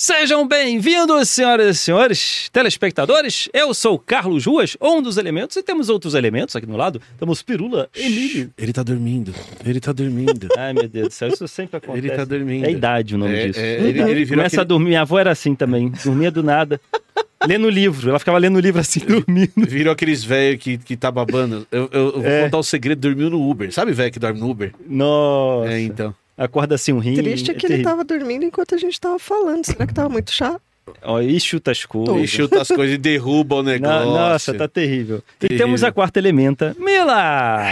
Sejam bem-vindos, senhoras e senhores, telespectadores. Eu sou o Carlos Ruas, um dos elementos, e temos outros elementos aqui no lado. Temos Pirula, Emílio. Ele tá dormindo. Ele tá dormindo. Ai, meu Deus do céu, isso sempre acontece. Ele tá dormindo. É a idade o nome É, disso. é, ele- ele Começa a aquele- dormir. Minha avó era assim também, dormia do nada. lendo livro, ela ficava lendo livro assim, dormindo. Virou aqueles velhos que, que tá babando. Eu, eu- eu vou É. contar o segredo, dormiu no Uber. Sabe velho que dorme no Uber? Nossa, É, então. Acorda assim um rim. Triste é que ele terrível. tava dormindo enquanto a gente tava falando. Será que tava muito chato? Ó, e chuta as E coisas. chuta as coisas e derruba o Na- negócio. Nossa, tá terrível. E Terrível. temos a quarta elementa, Mila!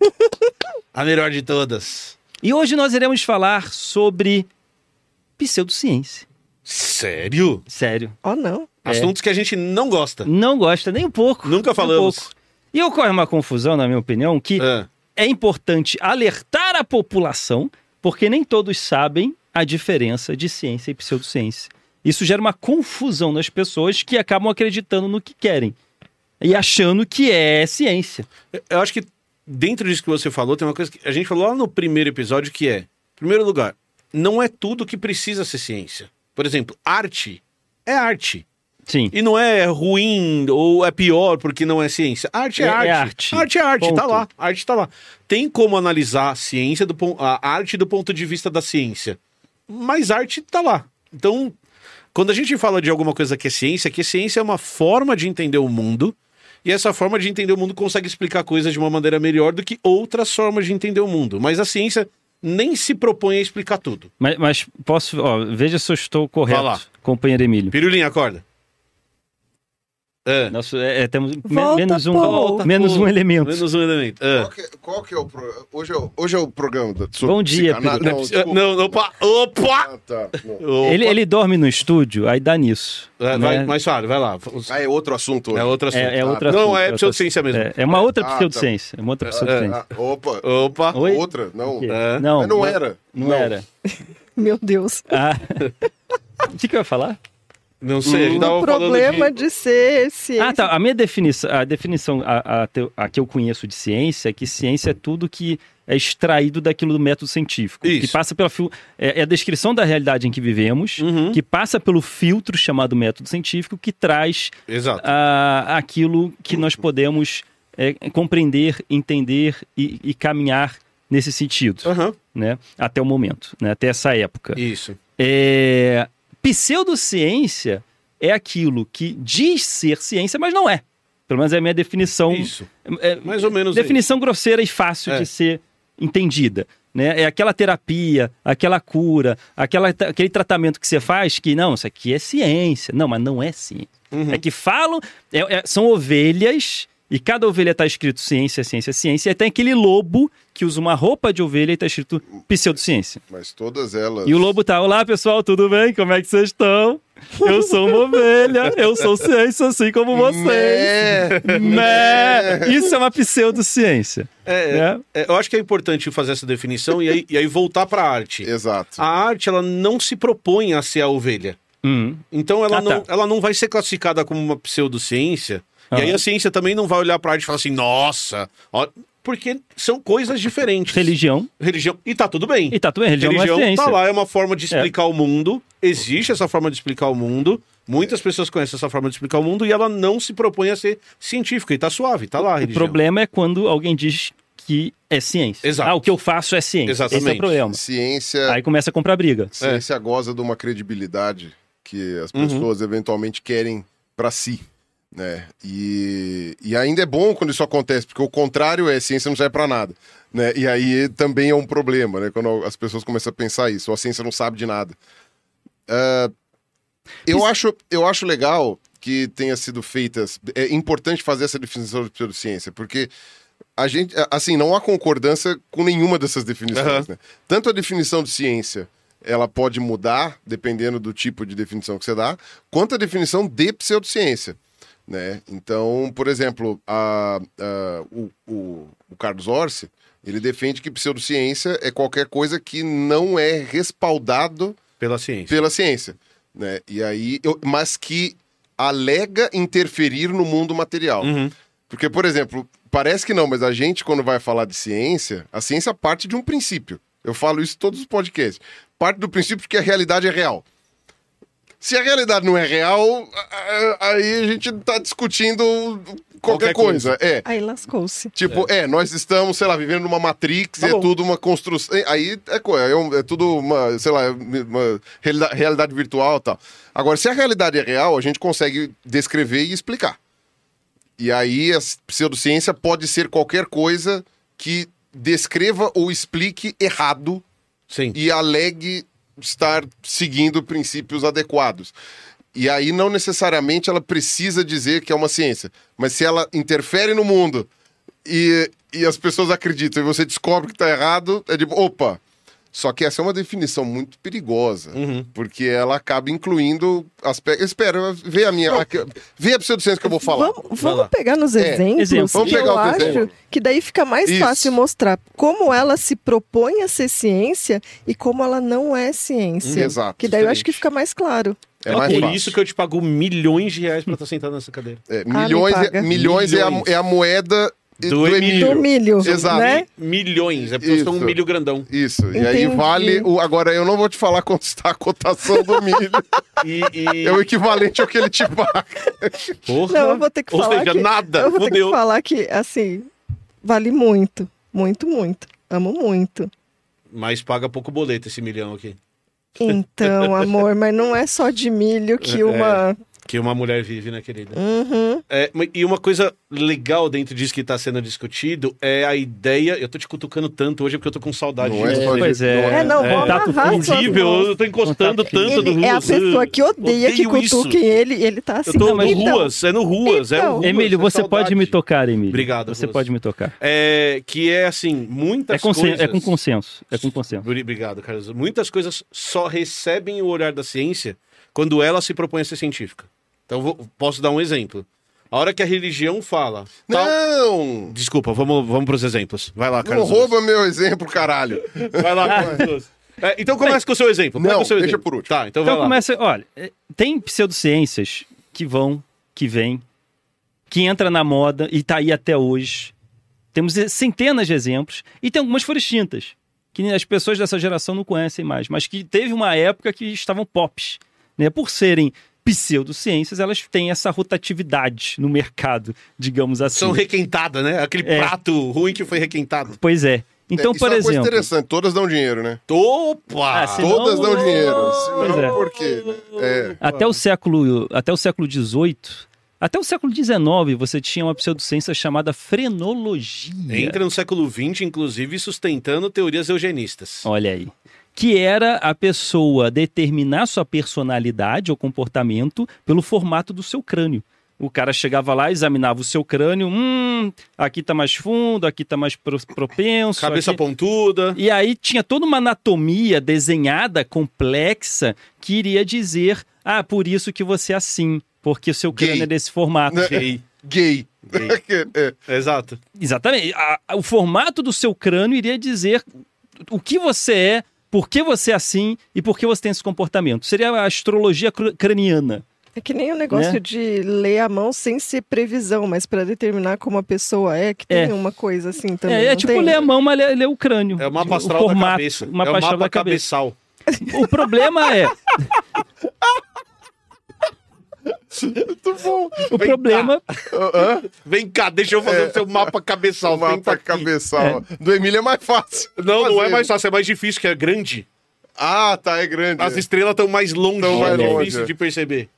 A melhor de todas. E hoje nós iremos falar sobre pseudociência. Sério? Sério. Oh, não. É. Assuntos que a gente não gosta. Não gosta nem um pouco. Nunca nem um falamos. pouco. E ocorre uma confusão, na minha opinião, que Ah, é importante alertar a população, porque nem todos sabem a diferença de ciência e pseudociência. Isso gera uma confusão nas pessoas que acabam acreditando no que querem e achando que é ciência. eu acho que dentro disso que você falou, tem uma coisa que a gente falou lá no primeiro episódio que é, em primeiro lugar, não é tudo que precisa ser ciência. Por exemplo, arte é arte. Sim. E não é ruim ou é pior porque não é ciência. Arte é, É- é arte. arte. Arte é arte, tá Ponto. lá. Arte tá lá. Tem como analisar a ciência do a arte do ponto de vista da ciência. Mas arte tá lá. Então, quando a gente fala de alguma coisa que é ciência, que ciência é uma forma de entender o mundo. E essa forma de entender o mundo consegue explicar coisas de uma maneira melhor do que outras formas de entender o mundo. Mas a ciência nem se propõe a explicar tudo. Mas, mas posso. Ó, veja se eu estou correto, companheiro Emílio. Pirulinha, acorda. É. Nosso, é, é, temos Volta, menos um, pô. menos um elemento. Menos um elemento. É. Qual que, qual que é o pro... hoje, é o, hoje é o programa da sobre Bom dia. Pedro. Não, Ah, desculpa. Não, não, opa! Opa! Ah, tá. Não. Opa. Ele, ele dorme no estúdio, aí dá nisso. É, né? vai, mais suave, vai lá. Ah, é outro assunto hoje. É outro assunto. É, é Ah, outra Não, assunto, é outra- pseudociência mesmo. É, é uma outra Ah, tá. pseudociência. É uma outra pseudociência. Ah, opa. Opa! Oi? Outra? Não. É. Não, Mas não era. Não, era. Meu Deus. Ah. O que, que eu ia falar? Não sei, a gente tava o falando problema de... de... ser ciência. Ah, tá. A minha definição, a definição a, a, a que eu conheço de ciência é que ciência é tudo que é extraído daquilo do método científico. Isso. Que passa pela fil- é, é a descrição da realidade em que vivemos, Uhum. que passa pelo filtro chamado método científico, que traz Exato. ah, aquilo que nós podemos é, compreender, entender e, e caminhar nesse sentido, Aham, né? Até o momento, né? Até essa época. isso. É... Pseudociência é aquilo que diz ser ciência, mas não é. Pelo menos é a minha definição. Isso. É, Mais ou menos definição grosseira e fácil É. de ser entendida. Né? É aquela terapia, aquela cura, aquela, aquele tratamento que você faz que, não, isso aqui é ciência. Não, mas não é ciência. Uhum. É que falam, é- é- são ovelhas, e cada ovelha está escrito ciência, ciência, ciência, e tem aquele lobo que usa uma roupa de ovelha e está escrito pseudociência. Mas todas elas. E o lobo tá, olá pessoal, tudo bem? Como é que vocês estão? Eu sou uma ovelha, eu sou ciência assim como vocês. Né? Né? Isso é uma pseudociência. É, né? é, eu acho que é importante fazer essa definição e aí, e aí voltar pra arte. Exato. A arte, ela não se propõe a ser a ovelha. Hum. Então ela, Ah, não, tá. ela não vai ser classificada como uma pseudociência. E Aham. aí a ciência também não vai olhar pra arte e falar assim, nossa, ó", porque são coisas diferentes. Religião. Religião. E tá tudo bem. E tá tudo bem, religião, Religião não é ciência. tá lá, é uma forma de explicar o mundo. Existe essa forma de explicar o mundo. Muitas pessoas conhecem essa forma de explicar o mundo e ela não se propõe a ser científica. E tá suave, tá lá a O problema é quando alguém diz que é ciência. Exato. Ah, o que eu faço é ciência. Esse é o Exatamente. problema. Ciência, Aí começa a comprar briga. ciência goza de uma credibilidade que as Uhum. pessoas eventualmente querem pra si. Né? E, e ainda é bom quando isso acontece, porque o contrário é ciência não serve pra nada. Né? E aí também é um problema, né? Quando as pessoas começam a pensar isso, ou a ciência não sabe de nada. Ah, eu, acho, eu acho legal que tenha sido feitas. É importante fazer essa definição de pseudociência, porque a gente, a- assim, não há concordância com nenhuma dessas definições. Aham. né? Tanto a definição de ciência, ela pode mudar dependendo do tipo de definição que você dá, quanto a definição de pseudociência. Né? Então, por exemplo, a- a- o, o- o Carlos Orsi, ele defende que pseudociência é qualquer coisa que não é respaldado Pela ciência. pela ciência, né? E aí, eu- mas que alega interferir no mundo material. Uhum. Porque, por exemplo, parece que não, mas a gente, quando vai falar de ciência, a ciência parte de um princípio. Eu falo isso em todos os podcasts. Parte do princípio de que a realidade é real. Se a realidade não é real, aí a gente tá discutindo Qualquer qualquer, coisa. É. Aí lascou-se. Tipo, é. nós estamos, sei lá, vivendo numa Matrix, Tá e é bom. tudo uma construção. Aí é, é, é tudo uma, sei lá, uma realida- realidade virtual e tal. Agora, se a realidade é real, a gente consegue descrever e explicar. E aí a pseudociência pode ser qualquer coisa que descreva ou explique errado Sim. e alegue estar seguindo princípios adequados. E aí não necessariamente ela precisa dizer que é uma ciência, mas se ela interfere no mundo e, e as pessoas acreditam e você descobre que está errado, é tipo, opa. Só que essa é uma definição muito perigosa, Uhum. porque ela acaba incluindo aspectos. Espera, vê a minha. aqui, vê a pseudociência que eu vou falar. Vamos, vamos pegar nos É, exemplos. exemplo. Vamos que pegar eu acho exemplos. que daí fica mais Isso. fácil mostrar como ela se propõe a ser ciência e como ela não é ciência. Exato, Que daí eu acho diferente. que fica mais claro. É É mais por fácil. isso que eu te pago milhões de reais pra estar sentado nessa cadeira. É, Ah, milhões é, paga. milhões é a, Milhões. é a moeda Do Emílio. Do milho, Exato. né? Milhões. É porque sou um Isso. milho grandão. Isso, e aí Entendi. vale. O, agora, eu não vou te falar quanto está a cotação do milho. E, e- é o equivalente ao que ele te paga. Porra. Não, eu vou ter que Ou falar seja, que... nada. Eu vou ter Fudeu. que falar que, assim, vale muito. Muito, muito. Amo muito. Mas paga pouco boleto esse milhão aqui. Então, amor, mas não é só de milho que É, uma... Que uma mulher vive, né, querida? Uhum. É, e uma coisa legal dentro disso que está sendo discutido é a ideia. Eu tô te cutucando tanto hoje porque eu tô com saudade Não é de só pois é. É, não, Horrível, mãos. eu tô encostando Contato tanto no Ele é a pessoa que odeia que Odeio isso. cutuquem ele e ele tá assim. Eu tô no então, Ruas, é no Ruas, é então. o Ruas. Emílio, é você saudade. pode me tocar, Emílio. Obrigado, Você Ruas. pode me tocar. É, que é assim, muitas É, coisas... é com consenso. É com consenso. Bri- Obrigado, Carlos. Muitas coisas só recebem o olhar da ciência quando ela se propõe a ser científica. Então, vou- posso dar um exemplo. A hora que a religião fala... tal- Não! Desculpa, vamos, vamos para os exemplos. Vai lá, Não Carlos. rouba meu exemplo, caralho. Vai lá, Carlos. É, então começa com o seu exemplo. Não, o seu deixa exemplo. por último. Tá, então Então começa, olha, é, tem pseudociências que vão, que vêm, que entra na moda e tá aí até hoje. Temos centenas de exemplos e tem algumas que foram extintas, que as pessoas dessa geração não conhecem mais, mas que teve uma época que estavam pops, né? Por serem pseudociências, elas têm essa rotatividade no mercado, digamos assim. São requentadas, né? Aquele É. prato ruim que foi requentado. Pois é. Então, É, por é uma coisa exemplo, interessante, todas dão dinheiro, né? Opa! Ah, Todas Senão- dão dinheiro. Pois é. por quê? É. até o século até o século XVIII, até o século XIX, você tinha uma pseudociência chamada frenologia. Entra no século XX, inclusive, sustentando teorias eugenistas. Olha aí. Que era a pessoa determinar sua personalidade ou comportamento pelo formato do seu crânio. O cara chegava lá, examinava o seu crânio, hum, aqui tá mais fundo, aqui tá mais pro- propenso. Cabeça aqui... pontuda. E aí tinha toda uma anatomia desenhada, complexa, que iria dizer, ah, por isso que você é assim, porque o seu crânio Gay. é desse formato. Né? Gay. Gay. É. Exato. Exatamente. A- a- o formato do seu crânio iria dizer o que você é, por que você é assim e por que você tem esse comportamento. Seria a astrologia cr- craniana. É que nem o negócio Né? de ler a mão sem ser previsão, mas pra determinar como a pessoa é, que tem É. uma coisa assim também. é, é tipo tem? ler a mão, mas ler, ler o crânio. É o mapa o astral da formato, cabeça. O mapa é o mapa da cabeça. cabeçal. O problema é, Muito bom. o Vem problema, Hã? Vem cá, deixa eu fazer o seu mapa cabeçal. O mapa cabeçal. Do Emílio é mais fácil. Não, não é fazer. mais fácil, é mais difícil, que é grande. Ah, tá, é grande. As estrelas estão mais longe, Tão é mais longe, difícil é. de perceber.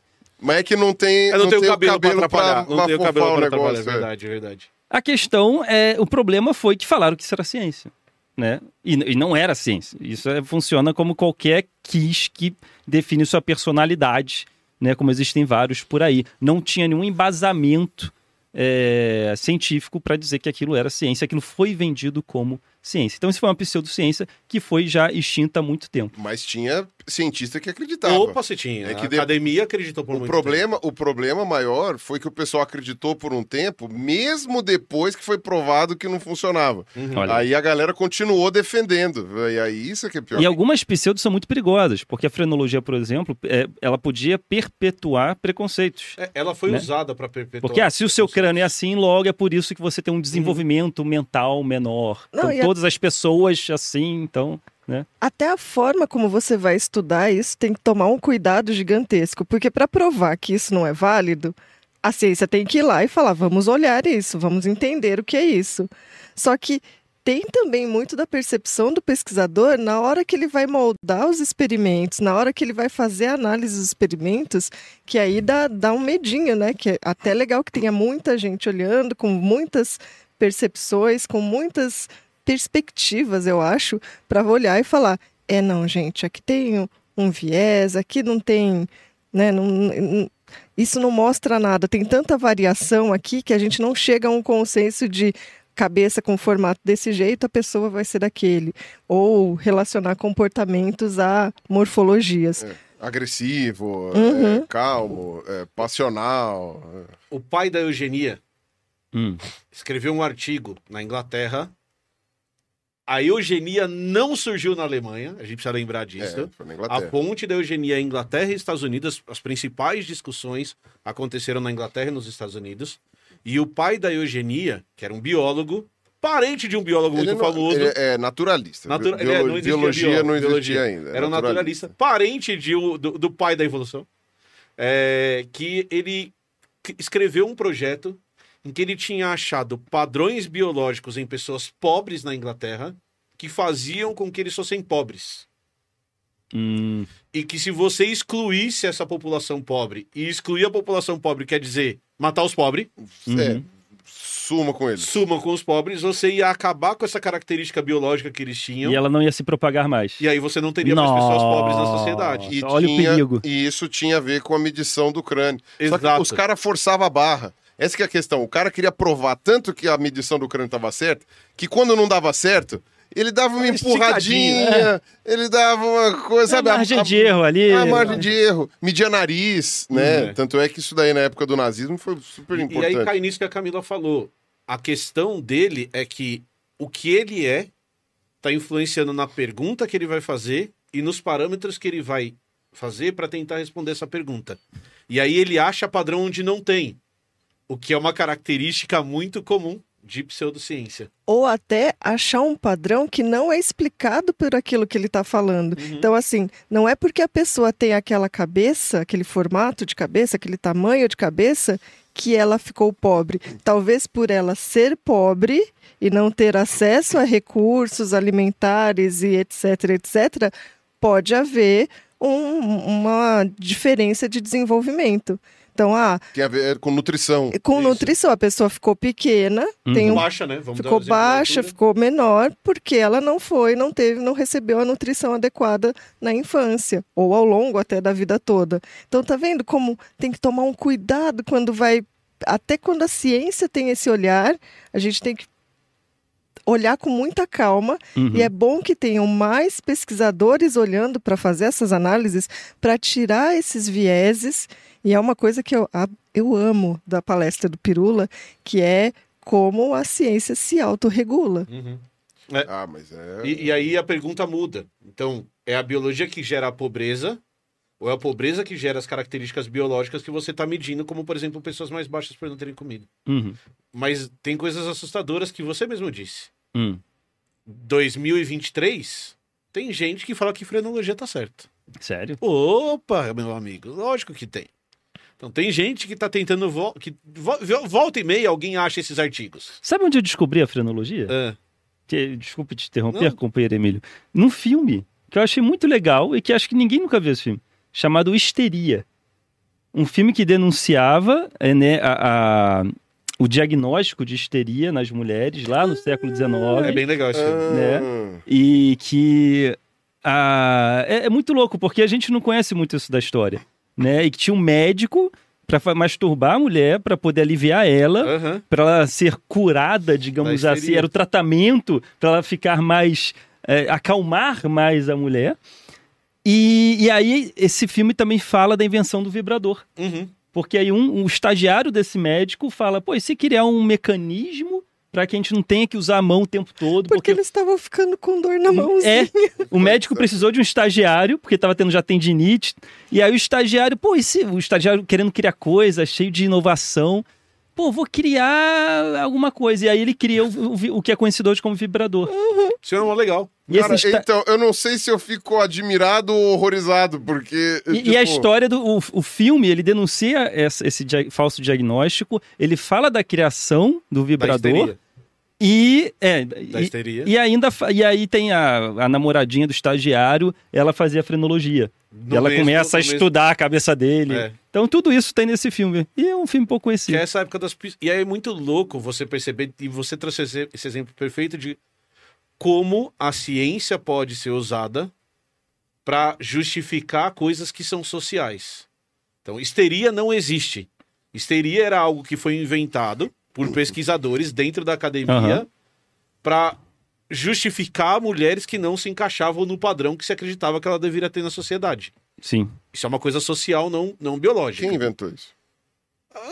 Mas é que não tem, Eu não, tenho tem cabelo, o cabelo pra atrapalhar. pra não tenho cabelo pra o atrapalhar, é negócio. é. verdade, é verdade. a questão é, o problema foi que falaram que isso era ciência. Né? E, e não era ciência. Isso é- funciona como qualquer quiz que define sua personalidade, né? como existem vários por aí. Não tinha nenhum embasamento é, científico para dizer que aquilo era ciência, aquilo foi vendido como ciência. Então isso foi uma pseudociência que foi já extinta há muito tempo. Mas tinha cientista que acreditava. Opa, se tinha. É a que de- academia acreditou por O muito problema, o problema maior foi que o pessoal acreditou por um tempo, mesmo depois que foi provado que não funcionava. Uhum. Aí a galera continuou defendendo. E aí isso é que é pior. E algumas pseudos são muito perigosas, porque a frenologia, por exemplo, é, ela podia perpetuar preconceitos. É, ela foi Né? usada para perpetuar. Porque ah, se o seu crânio é assim, logo é por isso que você tem um desenvolvimento mental menor. Não, então, e a- todas as pessoas assim, então, né? Até a forma como você vai estudar isso tem que tomar um cuidado gigantesco, porque para provar que isso não é válido, a ciência tem que ir lá e falar: vamos olhar isso, vamos entender o que é isso. Só que tem também muito da percepção do pesquisador na hora que ele vai moldar os experimentos, na hora que ele vai fazer a análise dos experimentos, que aí dá, dá um medinho, né? Que é até legal que tenha muita gente olhando, com muitas percepções, com muitas perspectivas, eu acho, para olhar e falar: é, não, gente, aqui tem um- viés, aqui não tem. Né, não- isso não mostra nada. Tem tanta variação aqui que a gente não chega a um consenso de cabeça com formato desse jeito, a pessoa vai ser daquele. Ou relacionar comportamentos a morfologias. É, agressivo, Uhum. é, calmo, é, passional. é. O pai da eugenia Hum. escreveu um artigo na Inglaterra. A eugenia não surgiu na Alemanha, a gente precisa lembrar disso. É, A ponte da eugenia é Inglaterra e Estados Unidos, as principais discussões aconteceram na Inglaterra e nos Estados Unidos. E o pai da eugenia, que era um biólogo, parente de um biólogo Ele muito não- famoso, ele é naturalista. Natura- Biolo- é, não biologia biólogo, não existia biologia. ainda. é Era um naturalista, parente de do, do pai da evolução, é, que ele escreveu um projeto em que ele tinha achado padrões biológicos em pessoas pobres na Inglaterra que faziam com que eles fossem pobres. Hum. E que se você excluísse essa população pobre, e excluir a população pobre quer dizer matar os pobres, É, Uhum. suma com eles. suma com os pobres, você ia acabar com essa característica biológica que eles tinham. E ela não ia se propagar mais. E aí você não teria mais pessoas pobres na Nossa. sociedade. E, Olha o tinha- perigo. e isso tinha a ver com a medição do crânio. Só que Exato. os caras forçavam a barra. Essa que é a questão. O cara queria provar tanto que a medição do crânio estava certa, que quando não dava certo, ele dava uma esticadinha, empurradinha, ele dava uma coisa, Sabe, a margem de erro ali. A margem de erro. Media nariz, né? É. Tanto é que isso daí na época do nazismo foi super E- E importante. aí cai nisso que a Camila falou. A questão dele é que o que ele é está influenciando na pergunta que ele vai fazer e nos parâmetros que ele vai fazer para tentar responder essa pergunta. E aí ele acha padrão onde não tem, o que é uma característica muito comum de pseudociência. ou até achar um padrão que não é explicado por aquilo que ele está falando. Então, assim, não é porque a pessoa tem aquela cabeça, aquele formato de cabeça, aquele tamanho de cabeça, que ela ficou pobre. Talvez por ela ser pobre e não ter acesso a recursos alimentares e etc, etc, pode haver um- uma diferença de desenvolvimento. Então, ah, Tem a ver com nutrição. com Isso. nutrição, a pessoa ficou pequena, tem um Baixa, né? Vamos ficou da baixa, ficou menor, porque ela não foi, não teve, não recebeu a nutrição adequada na infância ou ao longo até da vida toda. Então tá vendo como tem que tomar um cuidado quando vai até quando a ciência tem esse olhar, a gente tem que olhar com muita calma Uhum. e é bom que tenham mais pesquisadores olhando para fazer essas análises, para tirar esses vieses. E é uma coisa que eu, eu amo da palestra do Pirula, que é como a ciência se autorregula. Uhum. Ah, mas é. E, e aí a pergunta muda. Então, é a biologia que gera a pobreza ou é a pobreza que gera as características biológicas que você está medindo, como, por exemplo, pessoas mais baixas por não terem comida? Uhum. Mas tem coisas assustadoras que você mesmo disse. Hum. 2023, tem gente que fala que frenologia tá certa. Sério? Opa, meu amigo, lógico que tem. Então tem gente que tá tentando vo que vo volta e meia alguém acha esses artigos. Sabe onde eu descobri a frenologia? Ah, Que- desculpe te interromper, Não. companheiro Emílio. Num filme que eu achei muito legal e que acho que ninguém nunca viu esse filme, chamado Histeria. Um filme que denunciava é, né, a- a- o diagnóstico de histeria nas mulheres lá no século XIX. é bem legal filme. né? Ah, E que ah, é, é muito louco, porque a gente não conhece muito isso da história. Né? E que tinha um médico pra fa- masturbar a mulher, pra poder aliviar ela, Aham. pra ela ser curada, digamos assim. Era o tratamento pra ela ficar mais. é, acalmar mais a mulher. E, e aí, esse filme também fala da invenção do vibrador. Uhum. Porque aí um, um estagiário desse médico fala, pô, e se criar um mecanismo para que a gente não tenha que usar a mão o tempo todo? Porque eles estavam ficando com dor na mãozinha. É, o médico precisou de um estagiário, porque estava tendo já tendinite. E aí o estagiário, pô, e se o estagiário querendo criar coisa, cheio de inovação. Pô, vou criar alguma coisa. E aí ele cria o, o o que é conhecido hoje como vibrador. Isso é uma legal. Cara, esta- então, eu não sei se eu fico admirado ou horrorizado, porque. e- tipo, e a história do o, o filme, ele denuncia essa- esse dia- falso diagnóstico, ele fala da criação do vibrador. E, é, e, e ainda e aí tem a, a namoradinha do estagiário, ela fazia frenologia. No e ela mesmo- começa a no mesmo- estudar a cabeça dele. É. Então tudo isso tem nesse filme. E é um filme pouco Que conhecido. é essa época das. E aí é muito louco você perceber, e você trouxe esse esse exemplo perfeito de como a ciência pode ser usada para justificar coisas que são sociais. Então, histeria não existe. Histeria era algo que foi inventado por pesquisadores dentro da academia Aham. para justificar mulheres que não se encaixavam no padrão que se acreditava que ela deveria ter na sociedade. Sim. Isso é uma coisa social, não, não biológica. Quem inventou isso?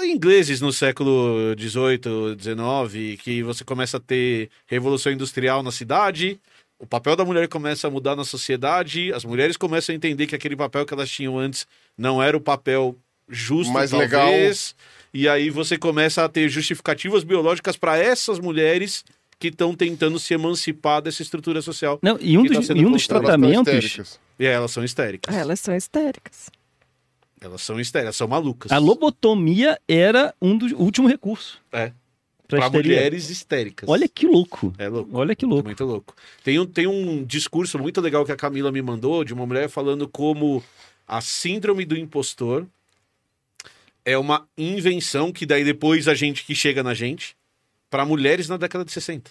Ingleses no século XVIII, XIX, que você começa a ter revolução industrial na cidade, o papel da mulher começa a mudar na sociedade, as mulheres começam a entender que aquele papel que elas tinham antes não era o papel justo, Mais talvez, e aí você começa a ter justificativas biológicas para essas mulheres que estão tentando se emancipar dessa estrutura social. Não, e um tá dos, sendo e um dos tratamentos. histéricas. E aí elas são histéricas. Ah, Elas são histéricas. Elas são histéricas, são malucas. A lobotomia era um dos último recurso. É. Pra Para mulheres histéricas. Olha que louco. É louco. Olha que É louco. muito louco. Tem um, tem um discurso muito legal que a Camila me mandou de uma mulher falando como a síndrome do impostor é uma invenção que daí depois a gente que chega na gente para mulheres na década de 60.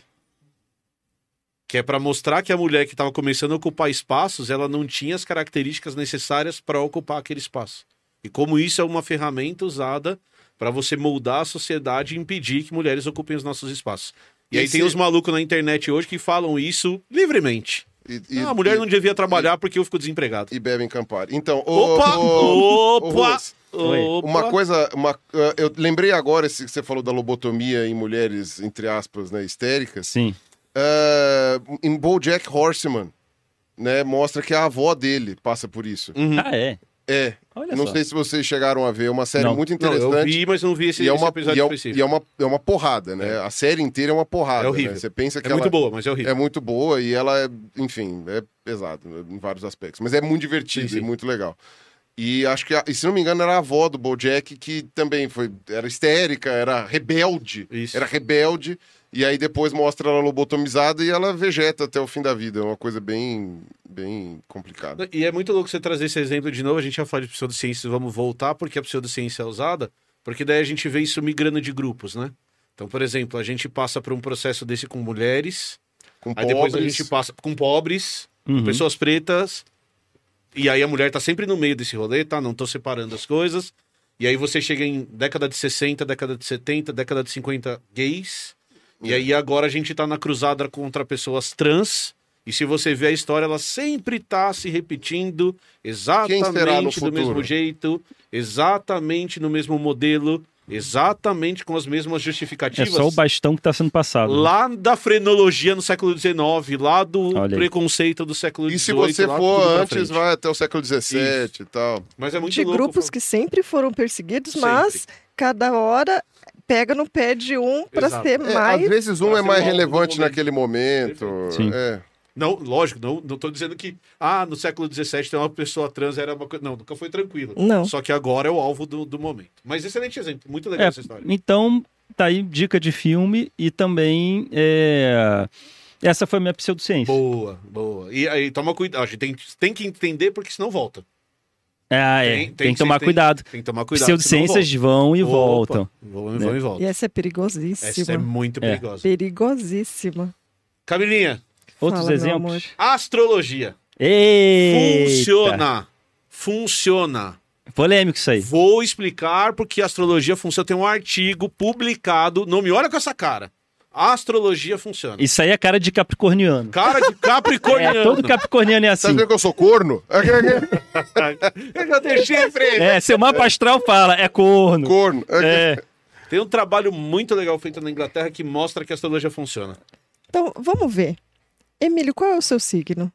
Que é para mostrar que a mulher que estava começando a ocupar espaços, ela não tinha as características necessárias para ocupar aquele espaço. E como isso é uma ferramenta usada para você moldar a sociedade e impedir que mulheres ocupem os nossos espaços. E aí Esse- tem os malucos na internet hoje que falam isso livremente. E, e- Ah, a mulher e- não devia trabalhar porque eu fico desempregado. E bebem Campari. Então, Opa! Opa! Opa! Uma coisa, uma, uh, eu lembrei agora esse que você falou da lobotomia em mulheres, entre aspas, né, histéricas. Sim. Uh, em BoJack Horseman, né, mostra que a avó dele passa por isso. Uhum. Ah, é. É, Olha não só. sei se vocês chegaram a ver, é uma série Não. muito Não, interessante. eu vi, mas não vi esse, e é esse uma, episódio e é, específico. e é uma, é uma porrada, né? A série inteira é uma porrada. É horrível. né? Você pensa que É ela muito boa, mas é horrível. é muito boa e ela é, enfim, é pesado né, em vários aspectos. Mas é muito divertido Sim, sim. e muito legal. E acho que, e se não me engano, era a avó do Bojack que também foi, era histérica, era rebelde. Isso. Era rebelde. E aí depois mostra ela lobotomizada e ela vegeta até o fim da vida. É uma coisa bem, bem complicada. E é muito louco você trazer esse exemplo de novo. A gente já falou de pseudociências, vamos voltar, porque a pseudociência é usada, porque daí a gente vê isso migrando de grupos, né? Então, por exemplo, a gente passa por um processo desse com mulheres, Com aí depois a pobres, gente passa com pobres, Uhum. pessoas pretas, e aí a mulher tá sempre no meio desse rolê, tá? Não tô separando as coisas. E aí você chega em década de 60, década de 70, década de 50 gays. E aí agora a gente tá na cruzada contra pessoas trans. E se você vê a história, ela sempre tá se repetindo exatamente do mesmo jeito, exatamente no mesmo modelo, exatamente com as mesmas É justificativas. só o bastão que tá sendo passado. né? Lá da frenologia no século XIX, lá do preconceito do século XVIII. E se você lá for antes, vai até o século XVII e tal. Mas é muito de louco. grupos que sempre foram perseguidos, Sempre. mas cada hora pega no pé de um para ser É, mais. às vezes um é mais relevante momento. naquele momento. Sim. É. Não, lógico, não, não tô dizendo que, ah, no século XVII tem uma pessoa trans, era uma coisa. Não, nunca foi tranquilo. Não. Só que agora é o alvo do, do momento. Mas excelente exemplo, muito legal É, essa história. então, tá aí dica de filme e também é, essa foi a minha pseudociência. Boa, boa. E aí, toma cuidado. A gente tem, tem que entender porque senão volta. Ah, é. Tem- Tem, tem que tomar tem- cuidado. Tem que tomar cuidado. Pseudociências volta. vão e Opa, voltam. Vão, vão e voltam. E essa é Essa é perigosíssima. muito É. perigosa. Perigosíssima. Camilinha, Outros Fala, exemplos? astrologia. Eita! Funciona. Funciona. Polêmico isso aí. Vou explicar porque a astrologia funciona. Tem um artigo publicado. Não me olha com essa cara. A astrologia funciona. Isso aí é cara de capricorniano. Cara de É, Capricorniano. todo capricorniano é Tá assim. vendo que eu sou corno? Eu já tenho chifre. É, seu mapa astral fala, é corno. corno. É, Tem um trabalho muito legal feito na Inglaterra que mostra que a astrologia funciona. Então, vamos ver. Emílio, qual é o seu signo?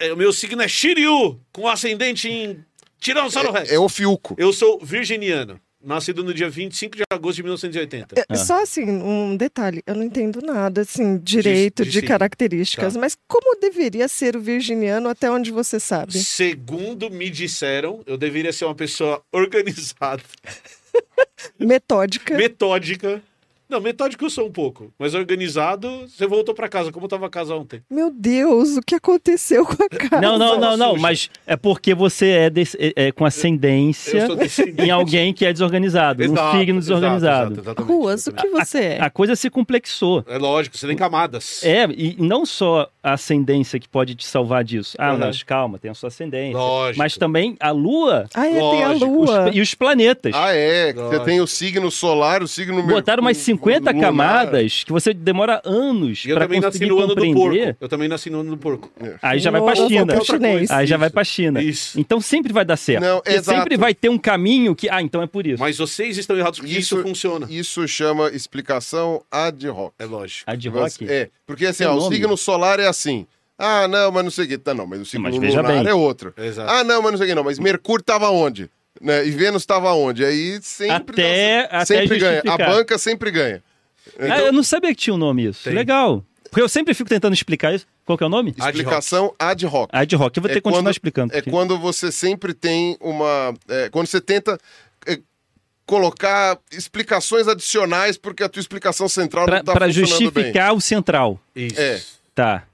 É, o meu signo é Shiryu, com ascendente em Tiranossauro Rex. É, é o Fiuco. Eu sou virginiano, nascido no dia 25 de agosto de 1980. É, Só assim, um detalhe, eu não entendo nada, assim, direito de de, signo. características, Tá. mas como deveria ser o virginiano até onde você sabe? Segundo me disseram, eu deveria ser uma pessoa organizada, Metódica. metódica. Não, metódico eu sou um pouco, mas organizado, você voltou pra casa, como tava a casa ontem. Meu Deus, o que aconteceu com a casa? Não, não, não, não, mas é porque você é, desse- é- é com ascendência em alguém que é desorganizado, um Exato, signo exato, desorganizado. exato, exatamente, Ruas, o que você é? A coisa se complexou. É lógico, você tem camadas. É, e não só a ascendência que pode te salvar disso. Ah, Uhum. mas calma, tem a sua ascendência. Lógico. Mas também a Lua Ah, é, tem a Lógico, os- lua. e os planetas. Ah, é. que Você Lógico. tem o signo solar, o signo Botaram umas 50 lunar. camadas que você demora anos eu pra também nasci conseguir no ano do compreender. porco. Eu também nasci no ano do porco. Aí já vai horóscopo China. Aí já vai pra China. Isso. Então sempre vai dar certo. Não, sempre vai ter um caminho que. Ah, então é por isso. Mas vocês estão errados porque isso, Isso- funciona. Isso chama explicação ad hoc. É lógico. A de rock. É, porque assim, ó, o signo solar é assim. Ah, não, mas não sei o que. Tá, não, mas o signo Mas lunar bem. é outro. Exato. Ah, não, mas não sei o que. Não, mas Mercúrio tava onde? Né? E Vênus tava onde? Aí sempre. Até- dá- até sempre ganha. A justificar. banca sempre ganha. Ah, eu não sabia que tinha um nome isso. Tem. Legal. Porque eu sempre fico tentando explicar isso. Qual que é o nome? Explicação ad hoc. Ad hoc. Eu vou ter que continuar quando- explicando. É porque- quando você sempre tem uma. é, quando você tenta é, colocar explicações adicionais porque a tua explicação central Pra, não tá pra funcionando bem. justificar o central. Isso. É. Tá.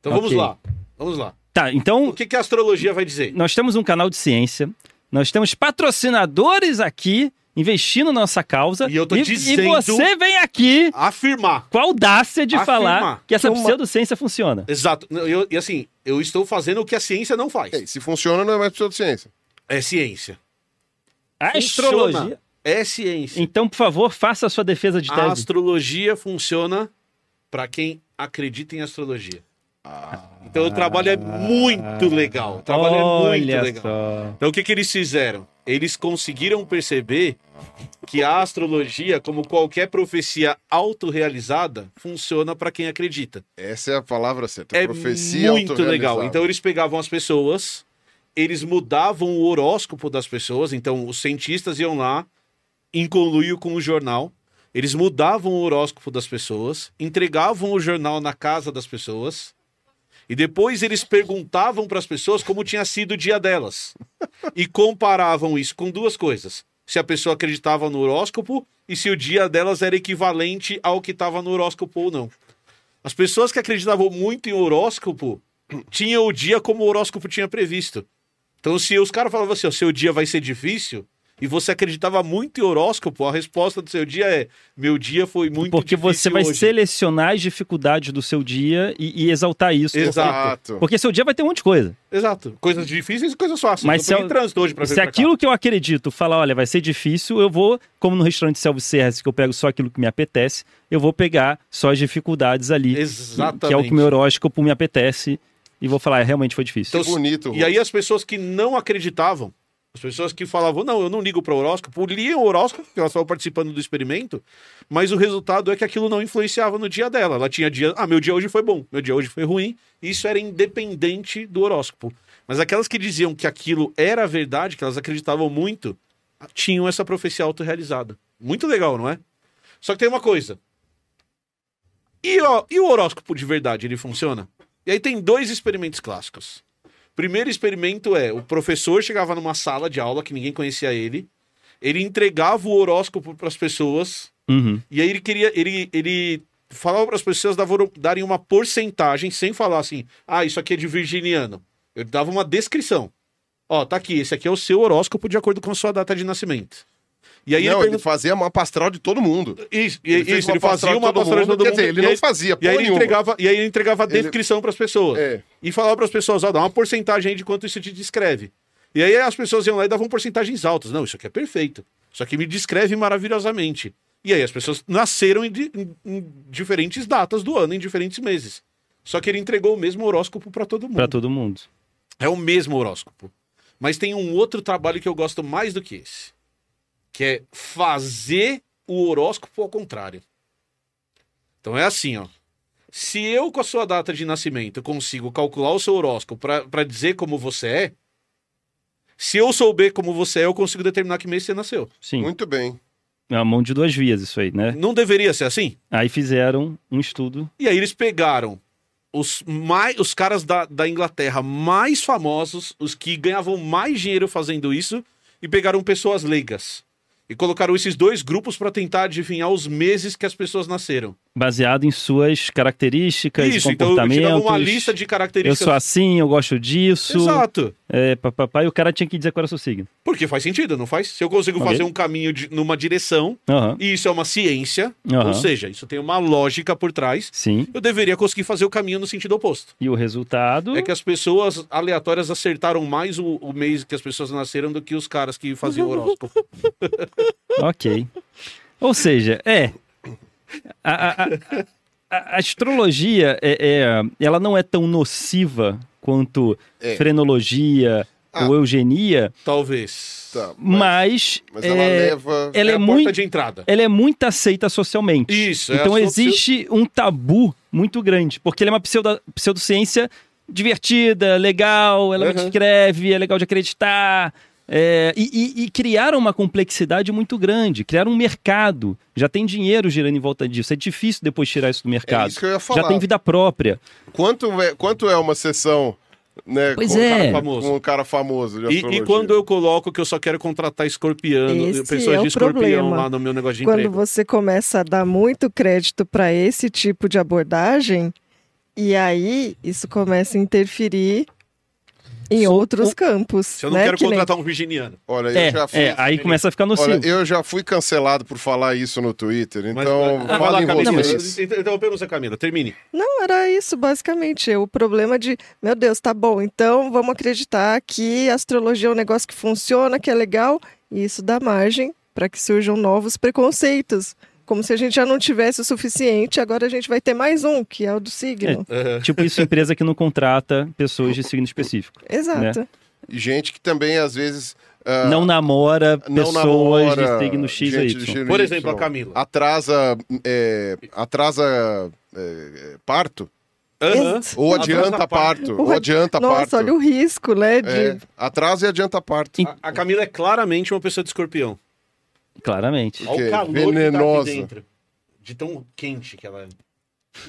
Então vamos Ok. lá. Vamos lá. Tá, então O que, que a astrologia vai dizer? nós temos um canal de ciência. Nós temos patrocinadores aqui investindo na nossa causa. E eu tô e, dizendo- e você vem aqui Afirmar. com a audácia de Afirmar. falar que essa Uma- pseudociência funciona. Exato. Eu- e assim, eu estou fazendo o que a ciência não faz. É, se funciona, não é mais pseudociência. É ciência. A Funciona. astrologia. É ciência. Então, por favor, faça a sua defesa de A tese. astrologia funciona para quem acredita em astrologia. Ah. Então o trabalho é muito legal. O trabalho é Olha muito legal. só. Então o que, que eles fizeram? Eles conseguiram perceber que a astrologia, como qualquer profecia autorrealizada, funciona para quem acredita. Essa é a palavra certa. É Profecia muito legal. Então eles pegavam as pessoas, eles mudavam o horóscopo das pessoas. Então os cientistas iam lá, em conluio com o jornal, eles mudavam o horóscopo das pessoas, entregavam o jornal na casa das pessoas. E depois eles perguntavam para as pessoas como tinha sido o dia delas. E comparavam isso com duas coisas. Se a pessoa acreditava no horóscopo e se o dia delas era equivalente ao que estava no horóscopo ou não. As pessoas que acreditavam muito em horóscopo tinham o dia como o horóscopo tinha previsto. Então, se os caras falavam assim, o seu dia vai ser difícil, e você acreditava muito em horóscopo, a resposta do seu dia é: meu dia foi muito Porque você vai hoje." selecionar as dificuldades do seu dia e, e exaltar isso. Exato. Porque seu dia vai ter um monte de coisa. Exato. Coisas difíceis e coisas fáceis. Mas eu se eu- trânsito hoje pra Se pra cá. aquilo que eu acredito falar, olha, vai ser difícil, eu vou, como no restaurante self-service, que eu pego só aquilo que me apetece, eu vou pegar só as dificuldades ali. Exatamente. Que é o que o meu horóscopo me apetece. E vou falar, é, realmente foi difícil. Então, bonito. E aí as pessoas que não acreditavam, as pessoas que falavam, não, eu não ligo para o horóscopo, liam o horóscopo, porque elas estavam participando do experimento, mas o resultado é que aquilo não influenciava no dia dela. Ela tinha dia, ah, meu dia hoje foi bom, meu dia hoje foi ruim, isso era independente do horóscopo. Mas aquelas que diziam que aquilo era verdade, que elas acreditavam muito, tinham essa profecia autorrealizada. Muito legal, não é? Só que tem uma coisa. E, ó, e o horóscopo de verdade, ele funciona? E aí tem dois experimentos clássicos. Primeiro experimento é: o professor chegava numa sala de aula que ninguém conhecia ele, ele entregava o horóscopo para as pessoas, Uhum. e aí ele queria. Ele, ele falava para as pessoas darem uma porcentagem, sem falar assim, ah, isso aqui é de virginiano. Eu dava uma descrição. Ó, tá aqui, esse aqui é o seu horóscopo de acordo com a sua data de nascimento. E aí não, ele ele pergunta. fazia mapa astral de todo mundo. Isso, e- Ele isso uma ele fazia pastoral de uma todo pastoral de mundo, todo quer mundo. dizer, ele não aí- fazia E aí ele entregava, e aí ele entregava a Ele- descrição para as pessoas. É. E falava para as pessoas, ó, dá uma porcentagem aí de quanto isso te descreve. E aí as pessoas iam lá e davam porcentagens altas. Não, isso aqui é perfeito. Isso aqui me descreve maravilhosamente. E aí as pessoas nasceram em, di- em- diferentes datas do ano, em diferentes meses. Só que ele entregou o mesmo horóscopo para todo mundo. Pra todo mundo. É o mesmo horóscopo. Mas tem um outro trabalho que eu gosto mais do que esse. Que é fazer o horóscopo ao contrário. Então é assim, ó. Se eu, com a sua data de nascimento, consigo calcular o seu horóscopo para dizer como você é, se eu souber como você é, eu consigo determinar que mês você nasceu. Sim. Muito bem. É uma mão de duas vias isso aí, né? Não deveria ser assim? Aí fizeram um estudo. E aí eles pegaram os, mais, os caras da, da Inglaterra mais famosos, os que ganhavam mais dinheiro fazendo isso, e pegaram pessoas leigas. E colocaram esses dois grupos para tentar adivinhar os meses que as pessoas nasceram. Baseado em suas características, Isso, então eu comportamentos. tirava uma lista de Eu características. sou assim, eu gosto disso. Exato. É, papapá, e o cara tinha que dizer qual era o seu signo. Porque faz sentido, não faz? Se eu consigo Ok. fazer um caminho de- numa direção, Aham. e isso é uma ciência, Aham. ou seja, isso tem uma lógica por trás, Sim. eu deveria conseguir fazer o caminho no sentido oposto. E o resultado. É que as pessoas aleatórias acertaram mais o, o mês que as pessoas nasceram do que os caras que faziam horóscopo. Ok. Ou seja, é. A, a- a- astrologia é, é- ela não é tão nociva quanto É. frenologia Ah. ou eugenia, Talvez. Tá, mas, mas, mas ela é, leva. ela é é a muito porta de entrada. ela é muito aceita socialmente. Isso, é Então socio- existe um tabu muito grande, porque ela é uma pseudo, pseudociência divertida, legal, ela Uhum. descreve, é legal de acreditar. É, e, e- e criaram uma complexidade muito grande, criaram um mercado. Já tem dinheiro girando em volta disso. É difícil depois tirar isso do mercado. É isso que eu ia falar. Já tem vida própria. Quanto, é, quanto é uma sessão, né? Pois com, é. um cara Famoso. com um cara famoso de E, e quando eu coloco que eu só quero contratar escorpiano, Esse pessoas é de o escorpião problema. lá no meu negócio de Quando emprego. você começa a dar muito crédito para esse tipo de abordagem, e aí isso começa a interferir em outros o- campos. Se eu não né? quero Que nem- contratar um virginiano. Olha, É, eu já fui. é, aí começa a ficar nocivo. Olha, eu já fui cancelado por falar isso no Twitter, Mas, então ah, vai lá, falem Camila. Mas- a Camila. Termine. Não, era isso, basicamente. O problema de, meu Deus, tá bom, então vamos acreditar que a astrologia é um negócio que funciona, que é legal, e isso dá margem para que surjam novos preconceitos. Como se a gente já não tivesse o suficiente, agora a gente vai ter mais um, que é o do signo. Tipo isso, empresa que não contrata pessoas de signo específico. Exato. E gente que também, às vezes. ah, não namora não pessoas namora de signo X Y. signo Por Y. exemplo, a Camila. Atrasa. é, atrasa. é, parto? Aham. Ou adianta parto. Ou adianta Nossa, parto. olha o risco, né? De... É, atrasa e adianta parto. A, a Camila é claramente uma pessoa de escorpião. Claramente. Que Olha o calor venenosa. que tá dentro. De tão quente que ela é.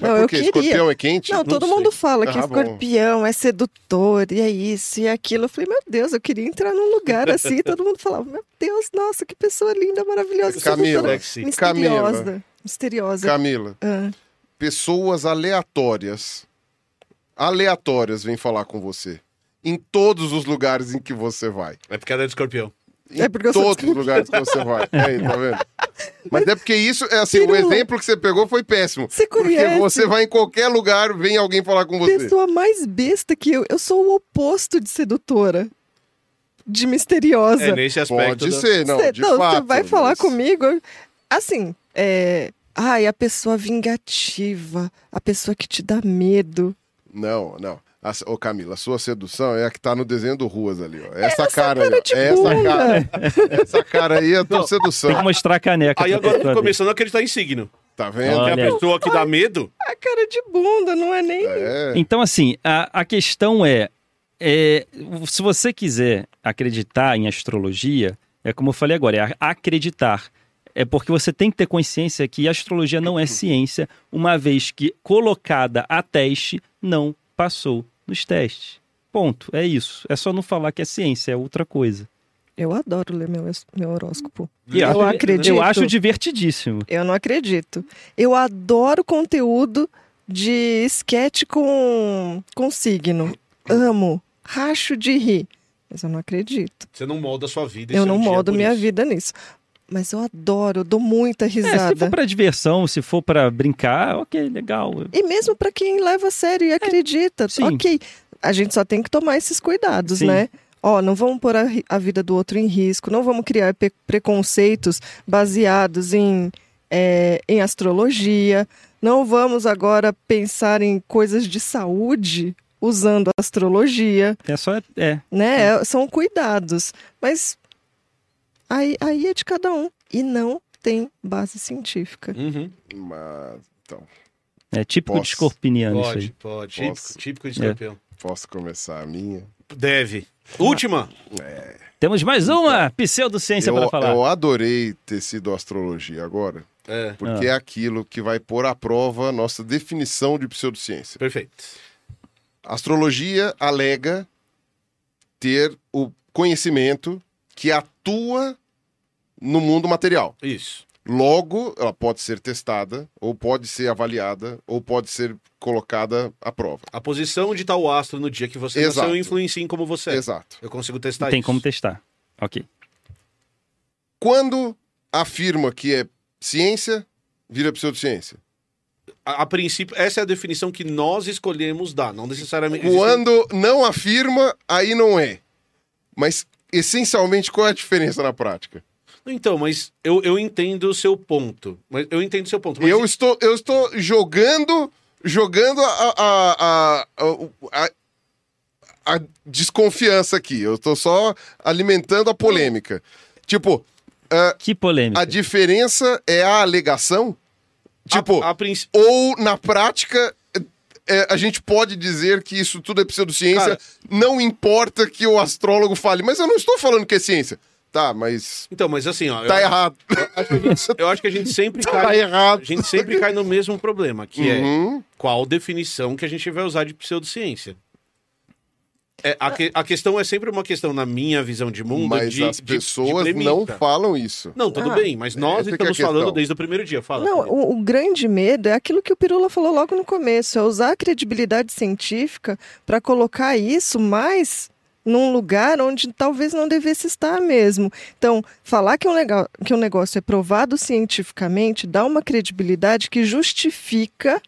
Mas Não, por eu quê? queria. Escorpião é quente? Não, Não todo sei. mundo fala que Ah, bom. escorpião é sedutor, e é isso, e é aquilo. Eu falei, meu Deus, eu queria entrar num lugar assim, todo mundo falava, meu Deus, nossa, que pessoa linda, maravilhosa, Camila, misteriosa. Misteriosa. Camila, Ah, pessoas aleatórias, aleatórias vêm falar com você. Em todos os lugares em que você vai. É porque ela é de escorpião. Em É porque todos os lugares que você vai. Aí, tá vendo? Mas é porque isso, é assim, o Pirula. exemplo que você pegou foi péssimo. Você Porque conhece? você vai em qualquer lugar, vem alguém falar com você. pessoa mais besta que eu. Eu sou o oposto de sedutora. De misteriosa. É nesse aspecto. Pode da- ser, não, Cê- de não, fato. você vai falar mas- comigo, assim, é... Ai, a pessoa vingativa, a pessoa que te dá medo. Não, não. A, ô Camila, a sua sedução é a que tá no desenho do Ruas ali, ó. Essa, cara, cara aí, ó. Essa cara. Essa cara aí é a tua Não, sedução. Tem que mostrar a caneca. Aí agora tô começando a acreditar em signo. Tá vendo? Olha. Que a pessoa que dá medo. A cara de bunda, não é nem... É. Então, assim, a, a questão é, é, se você quiser acreditar em astrologia, é como eu falei agora, é acreditar. É porque você tem que ter consciência que a astrologia não é ciência, uma vez que colocada a teste, não passou nos testes. Ponto. É isso. É só não falar que é ciência, é outra coisa. Eu adoro ler meu, meu horóscopo. E Eu acho- acredito. Eu acho divertidíssimo. Eu não acredito. Eu adoro conteúdo de esquete com, com signo. Amo. Racho de rir. Mas eu não acredito. Você não molda a sua vida. Eu seu não por minha isso. vida nisso. Mas eu adoro, eu dou muita É, se for risada. pra diversão, se for pra brincar, ok, legal. E mesmo pra quem leva a sério e acredita, sim. ok. A gente só tem que tomar esses cuidados, Sim. né? ó, não vamos pôr a, a vida do outro em risco, não vamos criar preconceitos baseados em, é, em astrologia, não vamos agora pensar em coisas de saúde usando astrologia, É só. É. né? É, São cuidados, mas aí, aí é de cada um e não tem base científica. Uhum. Mas, então, É típico de Posso. escorpiniano isso Pode, aí. pode. Típico, Posso? típico de escorpião. posso começar a minha? Deve. Última. Temos mais uma pseudociência Eu, para falar. eu adorei ter sido astrologia agora, É, porque é aquilo que vai pôr à prova a nossa definição de pseudociência. perfeito. Astrologia alega ter o conhecimento que atua no mundo material. Isso. Logo, ela pode ser testada, ou pode ser avaliada, ou pode ser colocada à prova. A posição de tal astro no dia que você Exato. nasceu influencia em como você é. Exato. Eu consigo testar Tem isso. como testar. Ok. Quando afirma que é ciência, vira pseudociência. A, a princípio, essa é a definição que nós escolhemos dar, não necessariamente. Quando não afirma, aí não é. Mas, essencialmente, qual é a diferença na prática? Então, mas eu, eu entendo o seu ponto. Mas eu entendo o seu ponto. Mas Eu estou, eu estou jogando, jogando a, a, a, a, a- a desconfiança aqui. Eu estou só alimentando a polêmica. Tipo, ah, Que polêmica. a diferença é a alegação? Tipo, a, a princ- ou na prática é, a gente pode dizer que isso tudo é pseudociência, Cara- não importa que o astrólogo fale, mas eu não estou falando que é ciência. Tá, mas Então, mas assim, ó. tá eu, errado. acho que a gente, eu acho que a gente sempre Tá cai. errado. A gente sempre cai no mesmo problema, que é Uhum. qual definição que a gente vai usar de pseudociência. É, a, que- a questão é sempre uma questão, na minha visão de mundo, Mas de, as de- de pessoas premissa. não falam isso. Não, tudo Ah, bem, mas nós é estamos questão. falando desde o primeiro dia. Fala. Não, o, o grande medo é aquilo que o Pirula falou logo no começo, é usar a credibilidade científica para colocar isso mais num lugar onde talvez não devesse estar mesmo. Então, falar que um, legal, que um negócio é provado cientificamente dá uma credibilidade que justifica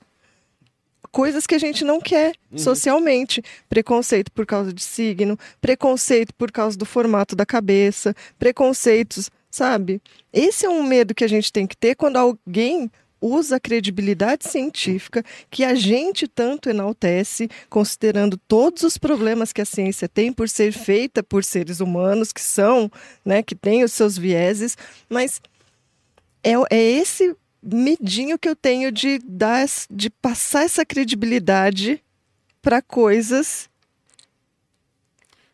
coisas que a gente não quer socialmente. Preconceito por causa de signo, preconceito por causa do formato da cabeça, preconceitos, sabe? Esse é um medo que a gente tem que ter quando alguém usa a credibilidade científica que a gente tanto enaltece, considerando todos os problemas que a ciência tem por ser feita por seres humanos que são, né, que têm os seus vieses, mas é, é esse medinho que eu tenho de dar, de passar essa credibilidade para coisas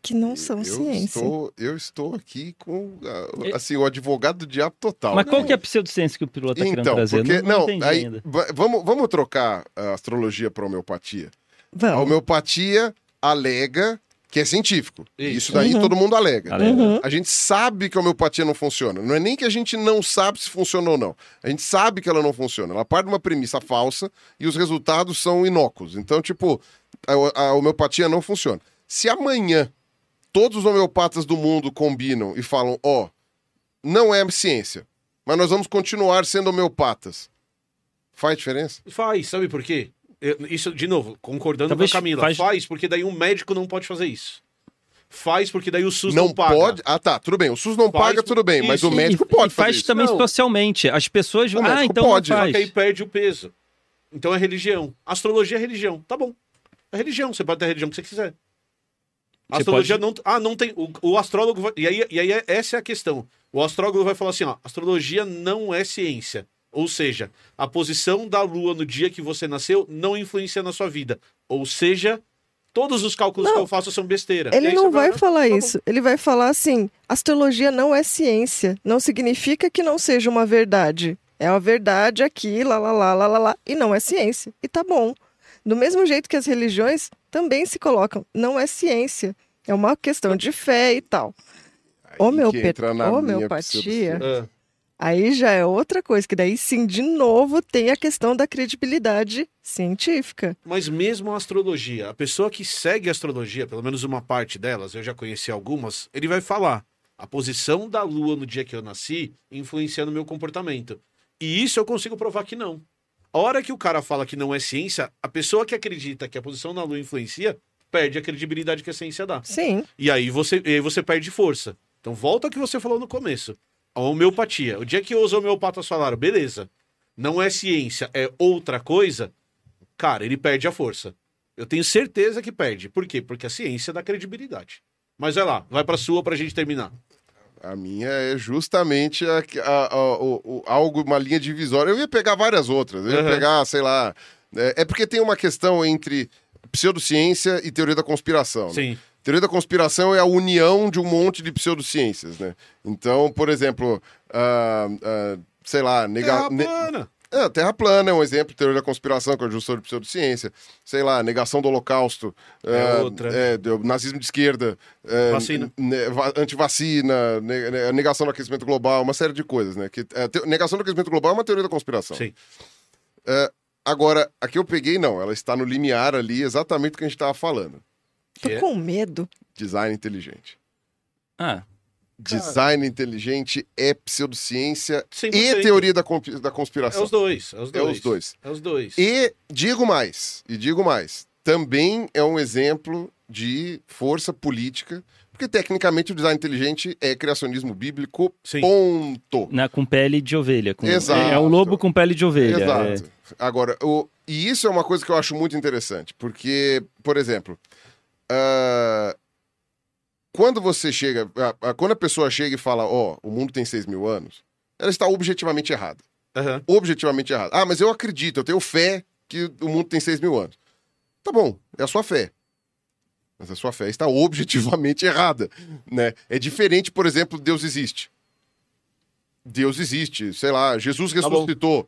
que não são eu ciência. Estou, eu estou aqui com ah, assim, o advogado do diabo total. Mas qual que é a pseudociência que o Pirula tá querendo Então, trazer? porque. não, Não, entendi aí, vamos, vamos trocar a astrologia para homeopatia. A Vamos. homeopatia alega que é científico. Isso. Isso daí Uhum. todo mundo alega. Alega. Uhum. A gente sabe que a homeopatia não funciona. Não é nem que a gente não sabe se funciona ou não. A gente sabe que ela não funciona. Ela parte de uma premissa falsa e os resultados são inócuos. Então, tipo, a, a homeopatia não funciona. Se amanhã todos os homeopatas do mundo combinam e falam: ó, não é ciência, mas nós vamos continuar sendo homeopatas, faz diferença? Faz, sabe por quê? Eu- isso, de novo, concordando Talvez com a Camila. faz- Faz... porque daí um médico não pode fazer isso. Faz porque daí o SUS não, não paga. pode. Ah, tá, tudo bem. O SUS não Faz paga, tudo bem, mas isso. o médico e, pode e faz fazer isso. também Não. socialmente. As pessoas. O ah, médico então pode, não Só faz. que aí perde o peso. Então é religião. Astrologia é religião. Tá bom. É religião. Você pode ter a religião que você quiser. A astrologia pode- não. Ah, não tem. O, o astrólogo. Vai... E, aí, e aí é- essa é a questão. O astrólogo vai falar assim: ó, astrologia não é ciência. Ou seja, a posição da lua no dia que você nasceu não influencia na sua vida. Ou seja, todos os cálculos Não. que eu faço são besteira. Ele aí não vai "Ah, falar tá bom." isso. Ele vai falar assim: astrologia não é ciência. Não significa que não seja uma verdade. É uma verdade aqui, lá, lá, lá, lá, lá, lá, e não é ciência. E tá bom. Do mesmo jeito que as religiões também se colocam, não é ciência. É uma questão de fé e tal. Aí homeopatia. Ah, Aí já é outra coisa, que daí sim, de novo, tem a questão da credibilidade científica. Mas mesmo a astrologia, a pessoa que segue a astrologia, pelo menos uma parte delas, eu já conheci algumas, ele vai falar: a posição da lua no dia que eu nasci influencia no meu comportamento. E isso eu consigo provar que não. A hora que o cara fala que não é ciência, a pessoa que acredita que a posição da lua influencia, perde a credibilidade que a ciência dá. Sim. E aí você, e aí você perde força. Então volta ao que você falou no começo. A homeopatia. O dia que os homeopatas falaram, beleza, não é ciência, é outra coisa, cara, ele perde a força. Eu tenho certeza que perde. Por quê? Porque a ciência dá credibilidade. Mas vai lá, vai pra sua pra gente terminar. A minha é justamente a, a- a- o- algo, uma linha divisória. Eu ia pegar várias outras. Eu ia Uhum. pegar, sei lá. É, é porque tem uma questão entre pseudociência e teoria da conspiração. né? Sim. Teoria da conspiração é a união de um monte de pseudociências, né? Então, por exemplo, ah, ah, sei lá, nega, Terra plana. É, Terra plana é um exemplo de teoria da conspiração, que é justo sobre pseudociência. Sei lá, negação do holocausto. É ah, outra. é, do nazismo de esquerda. é, Vacina. va- antivacina, ne- ne- negação do aquecimento global, uma série de coisas, né? Que, é, te- negação do aquecimento global é uma teoria da conspiração. Sim. Agora, a que eu peguei, não. Ela está no limiar ali, exatamente do que a gente estava falando. Tô Que é? com medo. Design inteligente. Ah, Design inteligente é pseudociência 100%. e teoria da, da É conspiração. os dois. É os É dois. os dois. É os dois. E digo mais, e digo mais, também é um exemplo de força política, porque tecnicamente o design inteligente é criacionismo bíblico, Sim. ponto. na, com pele de ovelha. Com, Exato. É um lobo com pele de ovelha. é. Exato. Agora, o, e isso é uma coisa que eu acho muito interessante, porque, por exemplo, ah, quando você chega, ah, ah, quando a pessoa chega e fala, ó, o mundo tem 6 mil anos, ela está objetivamente errada. Aham. Objetivamente errada. Ah, mas eu acredito, eu tenho fé que o mundo tem 6 mil anos. Tá bom, é a sua fé. Mas a sua fé está objetivamente errada, né? É diferente, por exemplo, Deus existe. Deus existe, sei lá, Jesus Tá ressuscitou.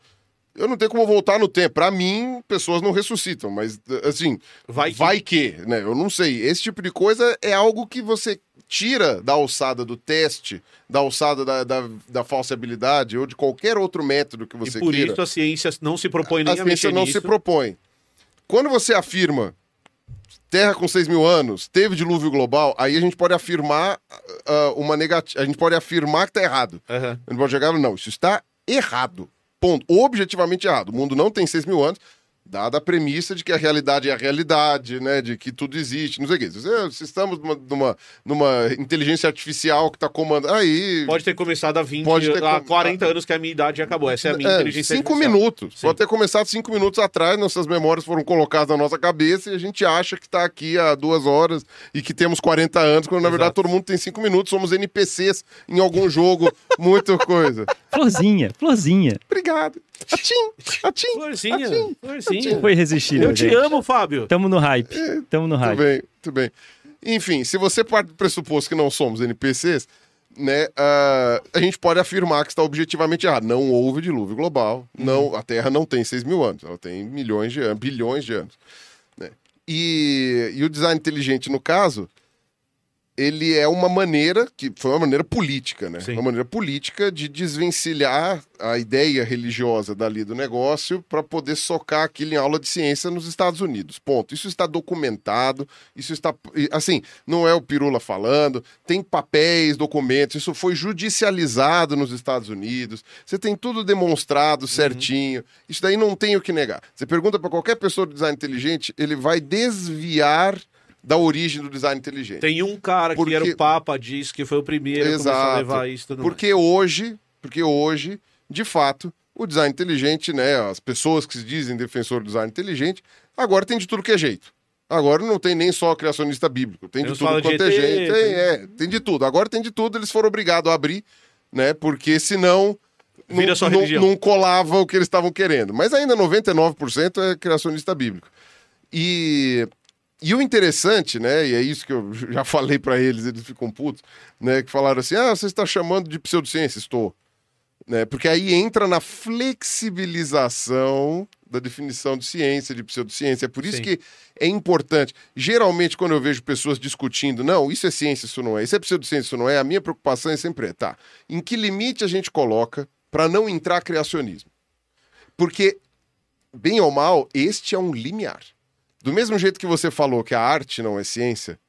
Eu não tenho como voltar no tempo. Pra mim, pessoas não ressuscitam, mas assim, Vai que- vai que, né? Eu não sei. Esse tipo de coisa é algo que você tira da alçada do teste, da alçada da, da, da falsibilidade ou de qualquer outro método que você e por queira. isso a ciência não se propõe nem a a, ciência não nisso. se propõe. Quando você afirma Terra com 6 mil anos, teve dilúvio global, aí a gente pode afirmar ah, uma negativa. A gente pode afirmar que tá errado. Aham. A gente pode chegar não, isso está errado. Ponto. Objetivamente errado. O mundo não tem 6 mil anos, dada a premissa de que a realidade é a realidade, né? De que tudo existe, não sei o quê. Se, se estamos numa, numa, numa inteligência artificial que está comandando. Aí. Pode ter começado há 20, Pode ter há com- 40 anos que a minha idade acabou. Essa é a minha É, inteligência cinco artificial. minutos. Sim. Pode ter começado cinco minutos atrás, nossas memórias foram colocadas na nossa cabeça e a gente acha que está aqui há duas horas e que temos 40 anos, quando na verdade Exato. todo mundo tem cinco minutos, somos NPCs em algum jogo, muita coisa. Florzinha, florzinha. Obrigado. Atim, atim. Florzinha, atim. florzinha. Foi resistir, Eu te gente. amo, Fábio. Tamo no hype. Tamo no Tudo hype. bem, tudo bem. Enfim, se você parte do pressuposto que não somos NPCs, né, ah, a gente pode afirmar que está objetivamente errado. Não houve dilúvio global. Não, a Terra não tem 6 mil anos, ela tem milhões de anos, bilhões de anos. né? E, e o design inteligente, no caso, ele é uma maneira, que foi uma maneira política, né? Sim. Uma maneira política de desvencilhar a ideia religiosa dali do negócio para poder socar aquilo em aula de ciência nos Estados Unidos. Ponto. Isso está documentado, isso está. Assim, não é o Pirula falando, tem papéis, documentos, isso foi judicializado nos Estados Unidos, você tem tudo demonstrado certinho, isso daí não tem o que negar. Você pergunta para qualquer pessoa do design inteligente, ele vai desviar da origem do design inteligente. Tem um cara Porque- que era o Papa, disse que foi o primeiro a começar a Exato. levar isso. Tudo Porque hoje, porque hoje, de fato, o design inteligente, né, as pessoas que se dizem defensor do design inteligente, agora tem de tudo que é jeito. Agora não tem nem só criacionista bíblico, tem Tem de tudo fala de quanto é gente. Tem, é, tem de tudo. Agora tem de tudo, eles foram obrigados a abrir, né, porque senão não, só não- não colava o que eles estavam querendo. Mas ainda 99% é criacionista bíblico. E, e o interessante, né, e é isso que eu já falei para eles, eles ficam putos, né, que falaram assim: "Ah, você está chamando de pseudociência, estou". Né, porque aí entra na flexibilização da definição de ciência, de pseudociência. É por isso Sim. que é importante. Geralmente, quando eu vejo pessoas discutindo, não, isso é ciência, isso não é, isso é pseudociência, isso não é, a minha preocupação é sempre, é, tá, em que limite a gente coloca para não entrar criacionismo? Porque, bem ou mal, este é um limiar. Do mesmo jeito que você falou que a arte não é ciência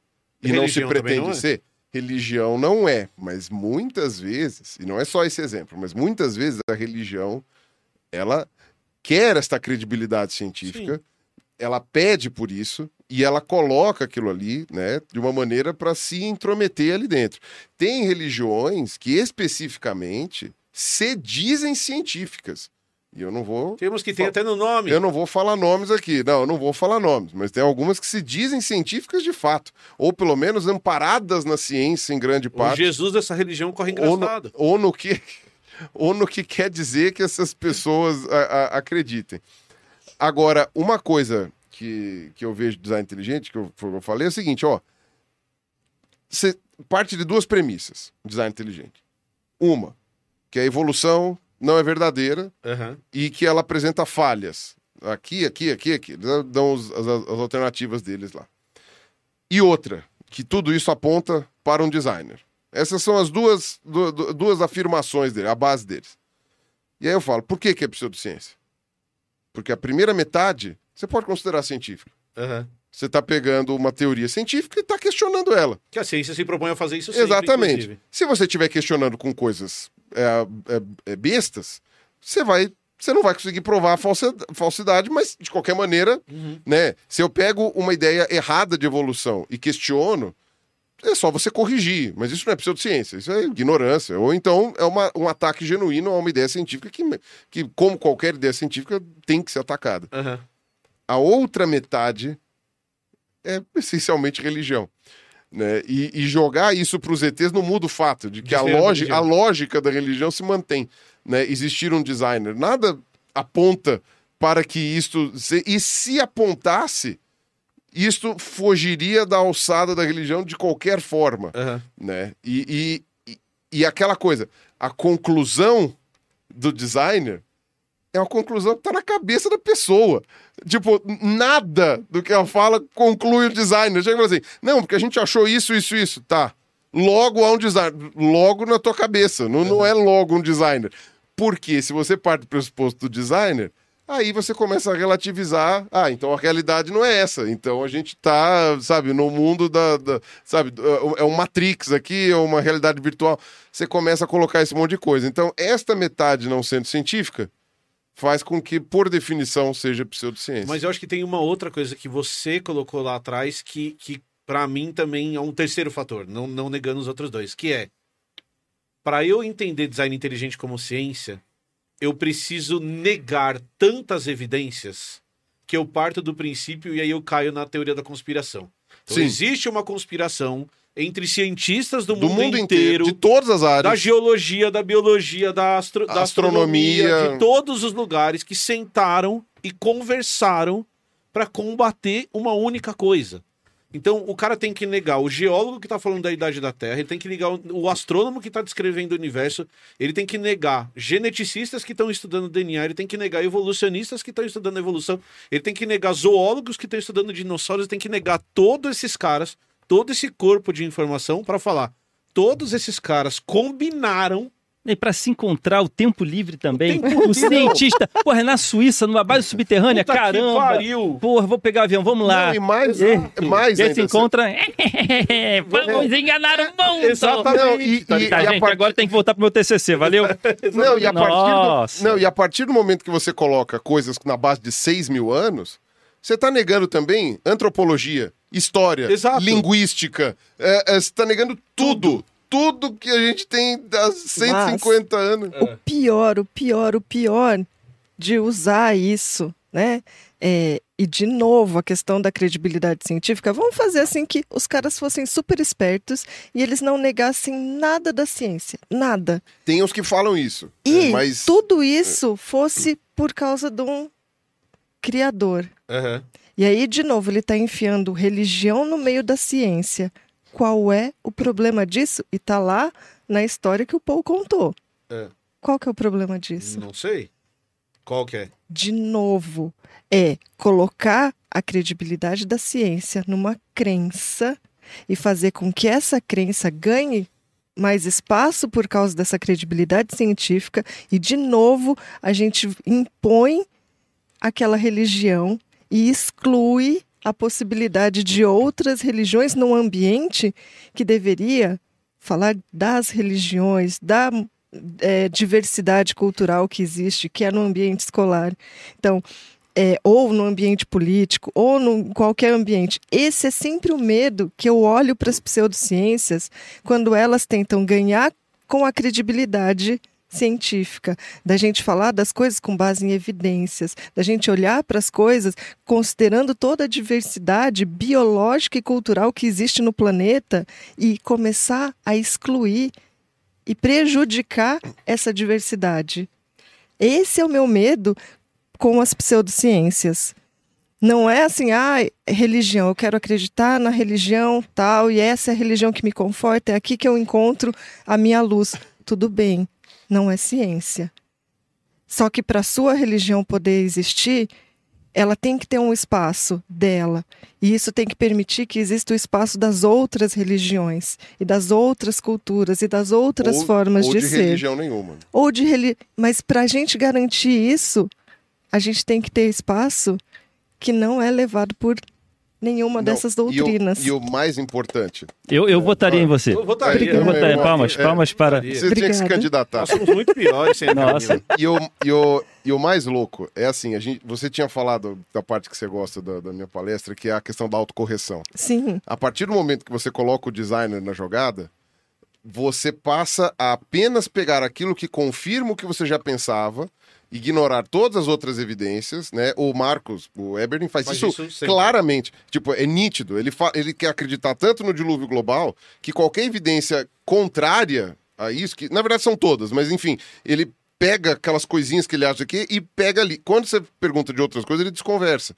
e não se pretende não é? ser, religião não é. Mas muitas vezes, e não é só esse exemplo, mas muitas vezes a religião, ela quer esta credibilidade científica, ela pede por isso, e ela coloca aquilo ali, né, de uma maneira para se intrometer ali dentro. Tem religiões que especificamente se dizem científicas. E eu não vou. Temos que ter até no nome. Eu não vou falar nomes aqui. Não, eu não vou falar nomes, mas tem algumas que se dizem científicas de fato, ou pelo menos amparadas na ciência em grande O parte. Jesus dessa religião corre ou no, engraçado. ou no que ou no que quer dizer que essas pessoas a- a- acreditem. Agora, uma coisa que, que eu vejo de design inteligente, que eu, o eu falei, é o seguinte, ó. Você parte de duas premissas, design inteligente. Uma, que a evolução não é verdadeira Aham. e que ela apresenta falhas. Aqui, aqui, aqui, aqui. Eles dão os- as, as alternativas deles lá. E outra, que tudo isso aponta para um designer. Essas são as duas, du- du- duas afirmações dele, a base deles. E aí eu falo, por que, que é pseudociência? Porque a primeira metade você pode considerar científica. Aham. Você está pegando uma teoria científica e está questionando ela. Que a ciência se propõe a fazer isso sempre, Exatamente. inclusive. Se você estiver questionando com coisas é, é, é, bestas, você vai. Você não vai conseguir provar a falsidade, mas de qualquer maneira, Uhum. né? Se eu pego uma ideia errada de evolução e questiono, é só você corrigir. Mas isso não é pseudociência, isso é ignorância. Ou então é uma- um ataque genuíno a uma ideia científica que, que, como qualquer ideia científica, tem que ser atacada. Aham. A outra metade é essencialmente religião. Né? E, e jogar isso para os ETs não muda o fato de que a, De a logi- a lógica da religião se mantém. Né? Existir um designer. Nada aponta para que isto. se- E se apontasse, isto fugiria da alçada da religião de qualquer forma Aham. né? E, e, e- e aquela coisa, a conclusão do designer é uma conclusão que tá na cabeça da pessoa. Tipo, nada do que ela fala conclui o designer. Chega e fala assim, não, porque a gente achou isso, isso, isso. Tá. Logo há um designer. Logo na tua cabeça. Não, não é logo um designer. Porque se você parte do pressuposto do designer, aí você começa a relativizar. Ah, então a realidade não é essa. Então a gente tá, sabe, no mundo da. da- sabe, é um Matrix aqui, é uma realidade virtual. Você começa a colocar esse monte de coisa. Então, esta metade não sendo científica faz com que, por definição, seja pseudociência. Mas eu acho que tem uma outra coisa que você colocou lá atrás que, que para mim também é um terceiro fator, não, não negando os outros dois, que é para eu entender design inteligente como ciência, eu preciso negar tantas evidências que eu parto do princípio e aí eu caio na teoria da conspiração. Então, Sim. existe uma conspiração entre cientistas do, do mundo, inteiro, de todas as áreas. da geologia, da biologia, da, astro- da astronomia, Astronomia. de todos os lugares que sentaram e conversaram para combater uma única coisa. Então, o cara tem que negar o geólogo que está falando da idade da Terra, ele tem que negar o astrônomo que está descrevendo o universo, ele tem que negar geneticistas que estão estudando DNA, ele tem que negar evolucionistas que estão estudando evolução, ele tem que negar zoólogos que estão estudando dinossauros, ele tem que negar todos esses caras, todo esse corpo de informação para falar. Todos esses caras combinaram E para se encontrar o tempo livre também. O tempo O cientista, porra, é na Suíça, numa base subterrânea, Puta que caramba. pariu. Porra, vou pegar o avião, vamos lá. Não, e mais, Exato. mais E aí ainda. se encontra. Vamos enganar o mundo. Exatamente. Não, e- Tá, e- tá, e a gente, partir- agora tem que voltar pro meu TCC, valeu? Não, e a partir Nossa. do, não, e a partir do momento que você coloca coisas na base de 6 mil anos, você está negando também antropologia, história, Exato. linguística. É, é, você está negando tudo. Tudo que a gente tem há 150 anos. O pior, o pior, o pior de usar isso, né? É, e de novo, a questão da credibilidade científica, vamos fazer assim que os caras fossem super espertos e eles não negassem nada da ciência, nada. Tem os que falam isso. E é, mas tudo isso fosse por causa de um criador. Aham. E aí, de novo, ele está enfiando religião no meio da ciência. Qual é o problema disso? E tá lá na história que o Paul contou. É. Qual que é o problema disso? Não sei. Qual que é? De novo, é colocar a credibilidade da ciência numa crença e fazer com que essa crença ganhe mais espaço por causa dessa credibilidade científica e de novo a gente impõe aquela religião e exclui a possibilidade de outras religiões num ambiente que deveria falar das religiões, da é, diversidade cultural que existe, que é no ambiente escolar. Então, é, ou no ambiente político, ou em qualquer ambiente. Esse é sempre o medo que eu olho para as pseudociências quando elas tentam ganhar com a credibilidade científica, da gente falar das coisas com base em evidências, da gente olhar para as coisas considerando toda a diversidade biológica e cultural que existe no planeta e começar a excluir e prejudicar essa diversidade. Esse é o meu medo com as pseudociências. Não é assim, ah, religião, eu quero acreditar na religião tal, e essa é a religião que me conforta, é aqui que eu encontro a minha luz. Tudo bem, não é ciência. Só que para a sua religião poder existir, ela tem que ter um espaço dela. E isso tem que permitir que exista o espaço das outras religiões, e das outras culturas, e das outras ou, formas ou de, de ser. religião nenhuma. Ou de religião. Mas para a gente garantir isso, a gente tem que ter espaço que não é levado por nenhuma Não, dessas e o- doutrinas. E o, mais importante, Eu, eu votaria em você. Eu votaria. Obrigada. Eu votaria. Eu- Palmas, é, palmas para. você tinha que se Obrigada. candidatar. Nós somos muito piores sem Nossa. E o, e, o, e o mais louco é assim, a gente, você tinha falado da parte que você gosta da, da minha palestra, que é a questão da autocorreção. Sim, A partir do momento que você coloca o designer na jogada, você passa a apenas pegar aquilo que confirma o que você já pensava, ignorar todas as outras evidências, né? O Marcos, o Eberlin faz, Faz isso, isso claramente. Tipo, é nítido. Ele, fa- ele quer acreditar tanto no dilúvio global que qualquer evidência contrária a isso, que na verdade são todas, mas enfim, ele pega aquelas coisinhas que ele acha aqui e pega ali. Quando você pergunta de outras coisas, ele desconversa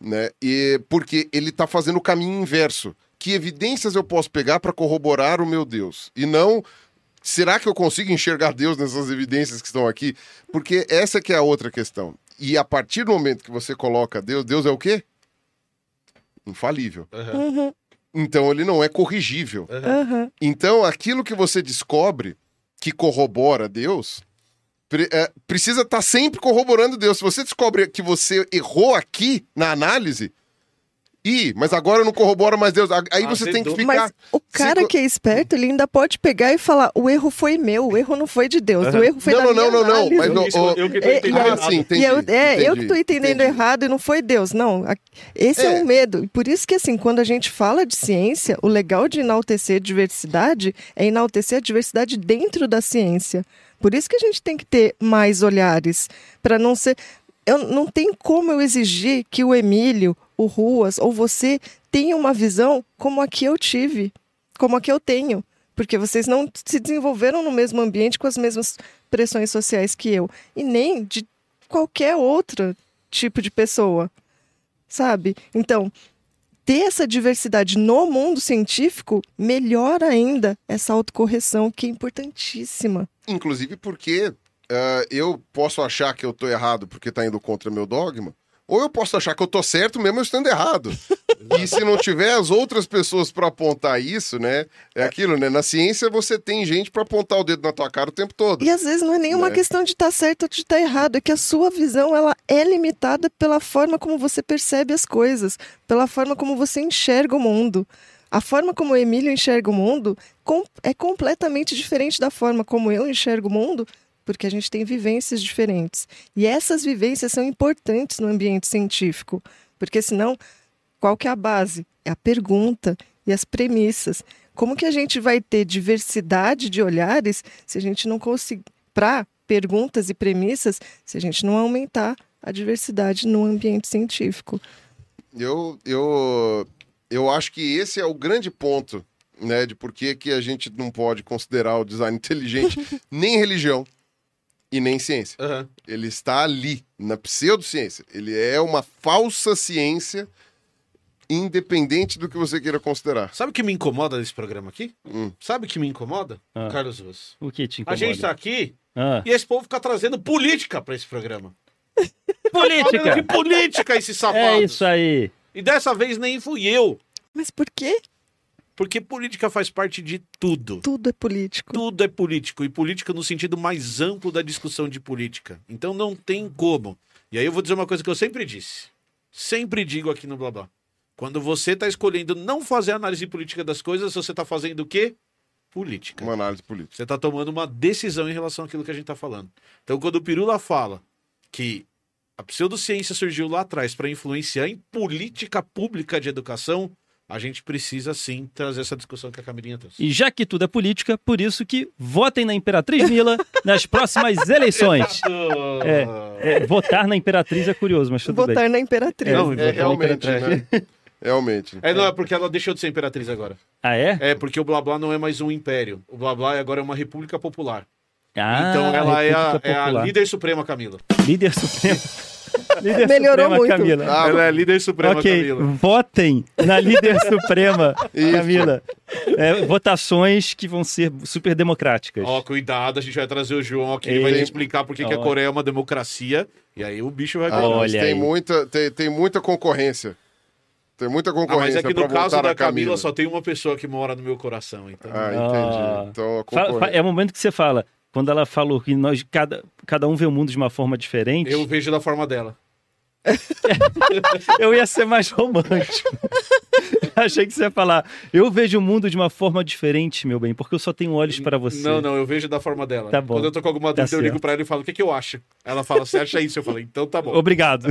né? E porque ele está fazendo o caminho inverso. Que evidências eu posso pegar para corroborar o meu Deus? E não será que eu consigo enxergar Deus nessas evidências que estão aqui? Porque essa que é a outra questão. E a partir do momento que você coloca Deus, Deus é o quê? Infalível. Aham, Então ele não é corrigível. aham. Então, aquilo que você descobre que corrobora Deus, pre- é, precisa estar sempre corroborando Deus. Se você descobre que você errou aqui na análise, e, mas agora não corrobora mais Deus, aí você tem que ficar. Mas o cara que é esperto, ele ainda pode pegar e falar: o erro foi meu, o erro não foi de Deus, o erro foi Não, da não, minha não, não, não, mas não, o- eu que tô É, entendendo errado. sim, entendi. e eu, é, eu que tô entendendo entendi. errado e não foi Deus. Não, esse é. É. um medo. E por isso que, assim, quando a gente fala de ciência, o legal de enaltecer a diversidade é enaltecer a diversidade dentro da ciência. Por isso que a gente tem que ter mais olhares, para não ser. Eu, não tem como eu exigir que o Emílio, o Ruas ou você tenha uma visão como a que eu tive, como a que eu tenho. Porque vocês não se desenvolveram no mesmo ambiente com as mesmas pressões sociais que eu. E nem de qualquer outro tipo de pessoa. Sabe? Então, ter essa diversidade no mundo científico melhora ainda essa autocorreção que é importantíssima. Inclusive porque ah, eu posso achar que eu tô errado porque tá indo contra meu dogma, ou eu posso achar que eu tô certo mesmo eu estando errado. e se não tiver as outras pessoas para apontar isso, né? É aquilo, né? Na ciência você tem gente para apontar o dedo na tua cara o tempo todo. E às vezes não é nenhuma Né? questão de estar certo ou de estar errado, é que a sua visão ela é limitada pela forma como você percebe as coisas, pela forma como você enxerga o mundo. A forma como o Emílio enxerga o mundo com- é completamente diferente da forma como eu enxergo o mundo, porque a gente tem vivências diferentes. E essas vivências são importantes no ambiente científico, porque senão, qual que é a base? É a pergunta e as premissas. Como que a gente vai ter diversidade de olhares se a gente não conseguir, para perguntas e premissas, se a gente não aumentar a diversidade no ambiente científico? Eu, eu, eu acho que esse é o grande ponto, né, de por que, que a gente não pode considerar o design inteligente nem religião e nem ciência. Aham. Ele está ali, na pseudociência. Ele é uma falsa ciência, independente do que você queira considerar. Sabe o que me incomoda nesse programa aqui? Hum. Sabe o que me incomoda? Ah. Carlos Ruas. O que te A incomoda? gente tá aqui Ah. e esse povo fica trazendo política pra esse programa. Política! Que política esse safado. É isso aí. E dessa vez nem fui eu. Mas por que Porque política faz parte de tudo. tudo é político? Tudo é político. E política no sentido mais amplo da discussão de política. Então não tem como. E aí eu vou dizer uma coisa que eu sempre disse. Sempre digo aqui no Blá Blá. Quando você tá escolhendo não fazer análise política das coisas, você tá fazendo o quê? Política. Uma análise política. Você está tomando uma decisão em relação àquilo que a gente está falando. Então, quando o Pirula fala que a pseudociência surgiu lá atrás para influenciar em política pública de educação, a gente precisa sim trazer essa discussão que a Camilinha trouxe. E já que tudo é política, por isso que votem na Imperatriz Mila nas próximas eleições. É, é, votar na Imperatriz é curioso, mas tudo Votar bem. na Imperatriz. Não, É, votar na realmente, Imperatriz. né? Realmente. É, não, é porque ela deixou de ser imperatriz agora. Ah, é? É, porque o Blá Blá não é mais um império. O Blá Blá agora é uma república popular. Ah, então ela é a, é a líder suprema, Camila. Líder suprema. líder Melhorou suprema, muito. Camila. Ah, ela é a líder suprema, ok, Camila. votem na líder suprema. Camila. É, votações que vão ser super democráticas. Ó, cuidado, a gente vai trazer o João aqui, ele vai te explicar por que que a. Coreia é uma democracia. E aí o bicho vai Ah, pegar. mas Olha tem aí. muita, tem, tem muita concorrência. Tem muita Ah, mas concorrência é que no caso da na Camila, só tem uma pessoa que mora no meu coração. Então... Ah, Ah. entendi. Então, a Fa- fa- concorrência... é o momento que você fala. Quando ela falou que nós, cada, cada um vê o mundo de uma forma diferente, Eu vejo da forma dela. eu ia ser mais romântico. Achei que você ia falar, eu vejo o mundo de uma forma diferente, meu bem, porque eu só tenho olhos para você. Não, não, eu vejo da forma dela. Tá bom. Quando eu tô com alguma Tá dúvida, eu ligo pra ela e falo, o que, que eu acho? Ela fala, você acha isso? Eu falei, então tá bom. Obrigado.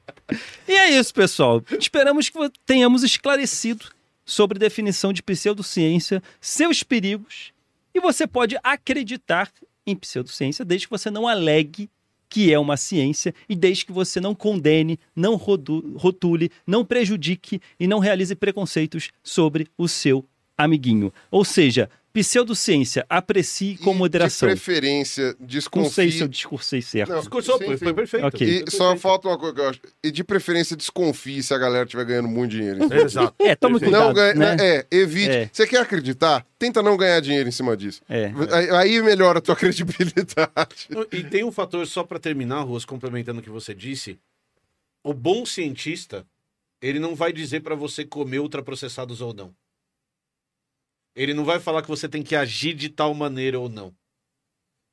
e é isso, pessoal. Esperamos que tenhamos esclarecido sobre definição de pseudociência, seus perigos, e você pode acreditar em pseudociência desde que você não alegue que é uma ciência e desde que você não condene, não rotule, não prejudique e não realize preconceitos sobre o seu amiguinho. Ou seja, pseudociência, aprecie com E, moderação. De preferência, Não desconfie... sei se eu discursei certo. Não, Discursou, sim, foi, sim. foi perfeito. Ok. E Foi só perfeito. falta uma coisa que eu acho. E de preferência, desconfie se a galera estiver ganhando muito dinheiro. em cima disso. Exato. É, tome Perfeito. cuidado. Não ganha, né? É, evite. É. Você quer acreditar? Tenta não ganhar dinheiro em cima disso. É. Aí, aí melhora a tua credibilidade. E tem um fator, só pra terminar, Ruas, complementando o que você disse. O bom cientista, ele não vai dizer pra você comer ultraprocessados ou não. Ele não vai falar que você tem que agir de tal maneira ou não.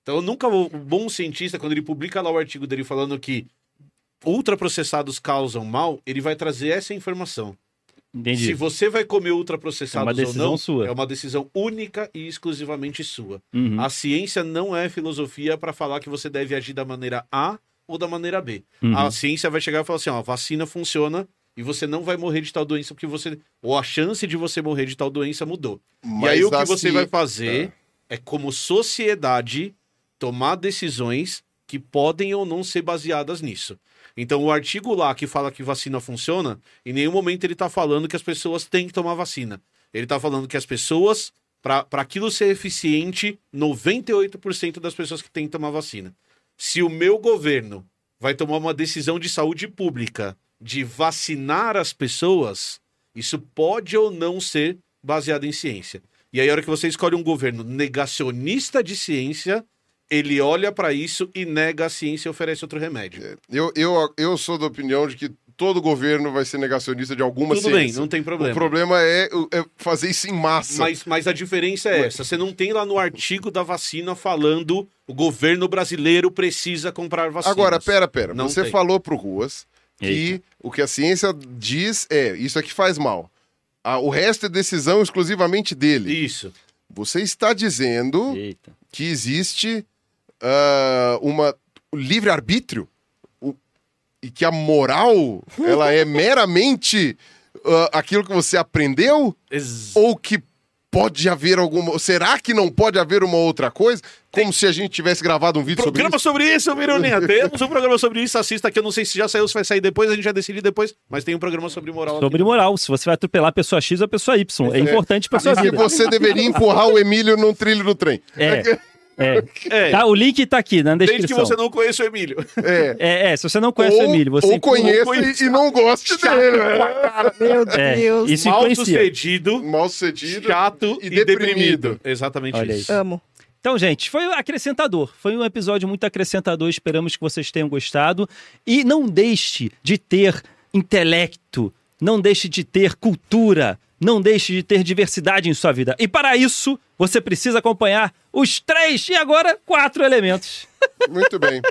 Então, nunca o o bom cientista, quando ele publica lá o artigo dele falando que ultraprocessados causam mal, ele vai trazer essa informação. Entendi. Se você vai comer É ultraprocessados uma ou não, sua. é uma decisão única e exclusivamente sua. Uhum. A ciência não é filosofia para falar que você deve agir da maneira A ou da maneira B. Uhum. A ciência vai chegar e falar assim: ó, a vacina funciona e você não vai morrer de tal doença porque você. Ou a chance de você morrer de tal doença mudou. e aí o que a você vai fazer é, como sociedade, tomar decisões que podem ou não ser baseadas nisso. Então, o artigo lá que fala que vacina funciona, em nenhum momento ele está falando que as pessoas têm que tomar vacina. Ele está falando que as pessoas, para aquilo ser eficiente, 98% das pessoas que têm que tomar vacina. Se o meu governo vai tomar uma decisão de saúde pública de vacinar as pessoas, isso pode ou não ser baseado em ciência. E aí, a hora que você escolhe um governo negacionista de ciência, ele olha para isso e nega a ciência e oferece outro remédio. Eu, eu, eu sou da opinião de que todo governo vai ser negacionista de alguma Tudo bem, ciência. não tem problema. O problema é, é fazer isso em massa. Mas, mas a diferença é essa. Você não tem lá no artigo da vacina falando o governo brasileiro precisa comprar vacinas. Agora, pera, pera. Não Você tem. falou pro Ruas que o que a ciência diz é isso aqui faz mal. Ah, o resto é decisão exclusivamente dele. Isso. Você está dizendo Eita. que existe ah, uma livre-arbítrio o- e que a moral ela é meramente ah, aquilo que você aprendeu Ex- ou que pode haver alguma será que não pode haver uma outra coisa como se a gente tivesse gravado um vídeo sobre Programa isso sobre isso, Mironinha. Temos um programa sobre isso. Assista aqui. Eu não sei se já saiu, se vai sair depois. A gente já decide depois. Mas tem um programa sobre moral Sobre moral, se você vai atropelar a pessoa X ou a pessoa Y. É importante pra sua e que vida. você deveria empurrar o Emílio num trilho do trem É. É. É. Tá, o link tá aqui na Desde que descrição. você não conheça o Emílio. é É, é, se você não conhece o ou, Emílio, você ou conheça conhece. e, e não goste dele né? Meu É, Deus. isso Mal influencia. sucedido, mal sucedido chato e e, deprimido. deprimido. Exatamente Olha isso. Amo. Então, gente, foi acrescentador. Foi um episódio muito acrescentador. Esperamos que vocês tenham gostado. E não deixe de ter intelecto, não deixe de ter cultura, não deixe de ter diversidade em sua vida. E para isso, você precisa acompanhar os três e agora quatro elementos. muito bem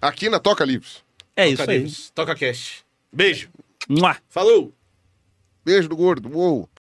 aqui na Toca Livros É Toca isso aí. Livros, Toca Cast. Beijo. Mua. Falou! beijo do gordo uou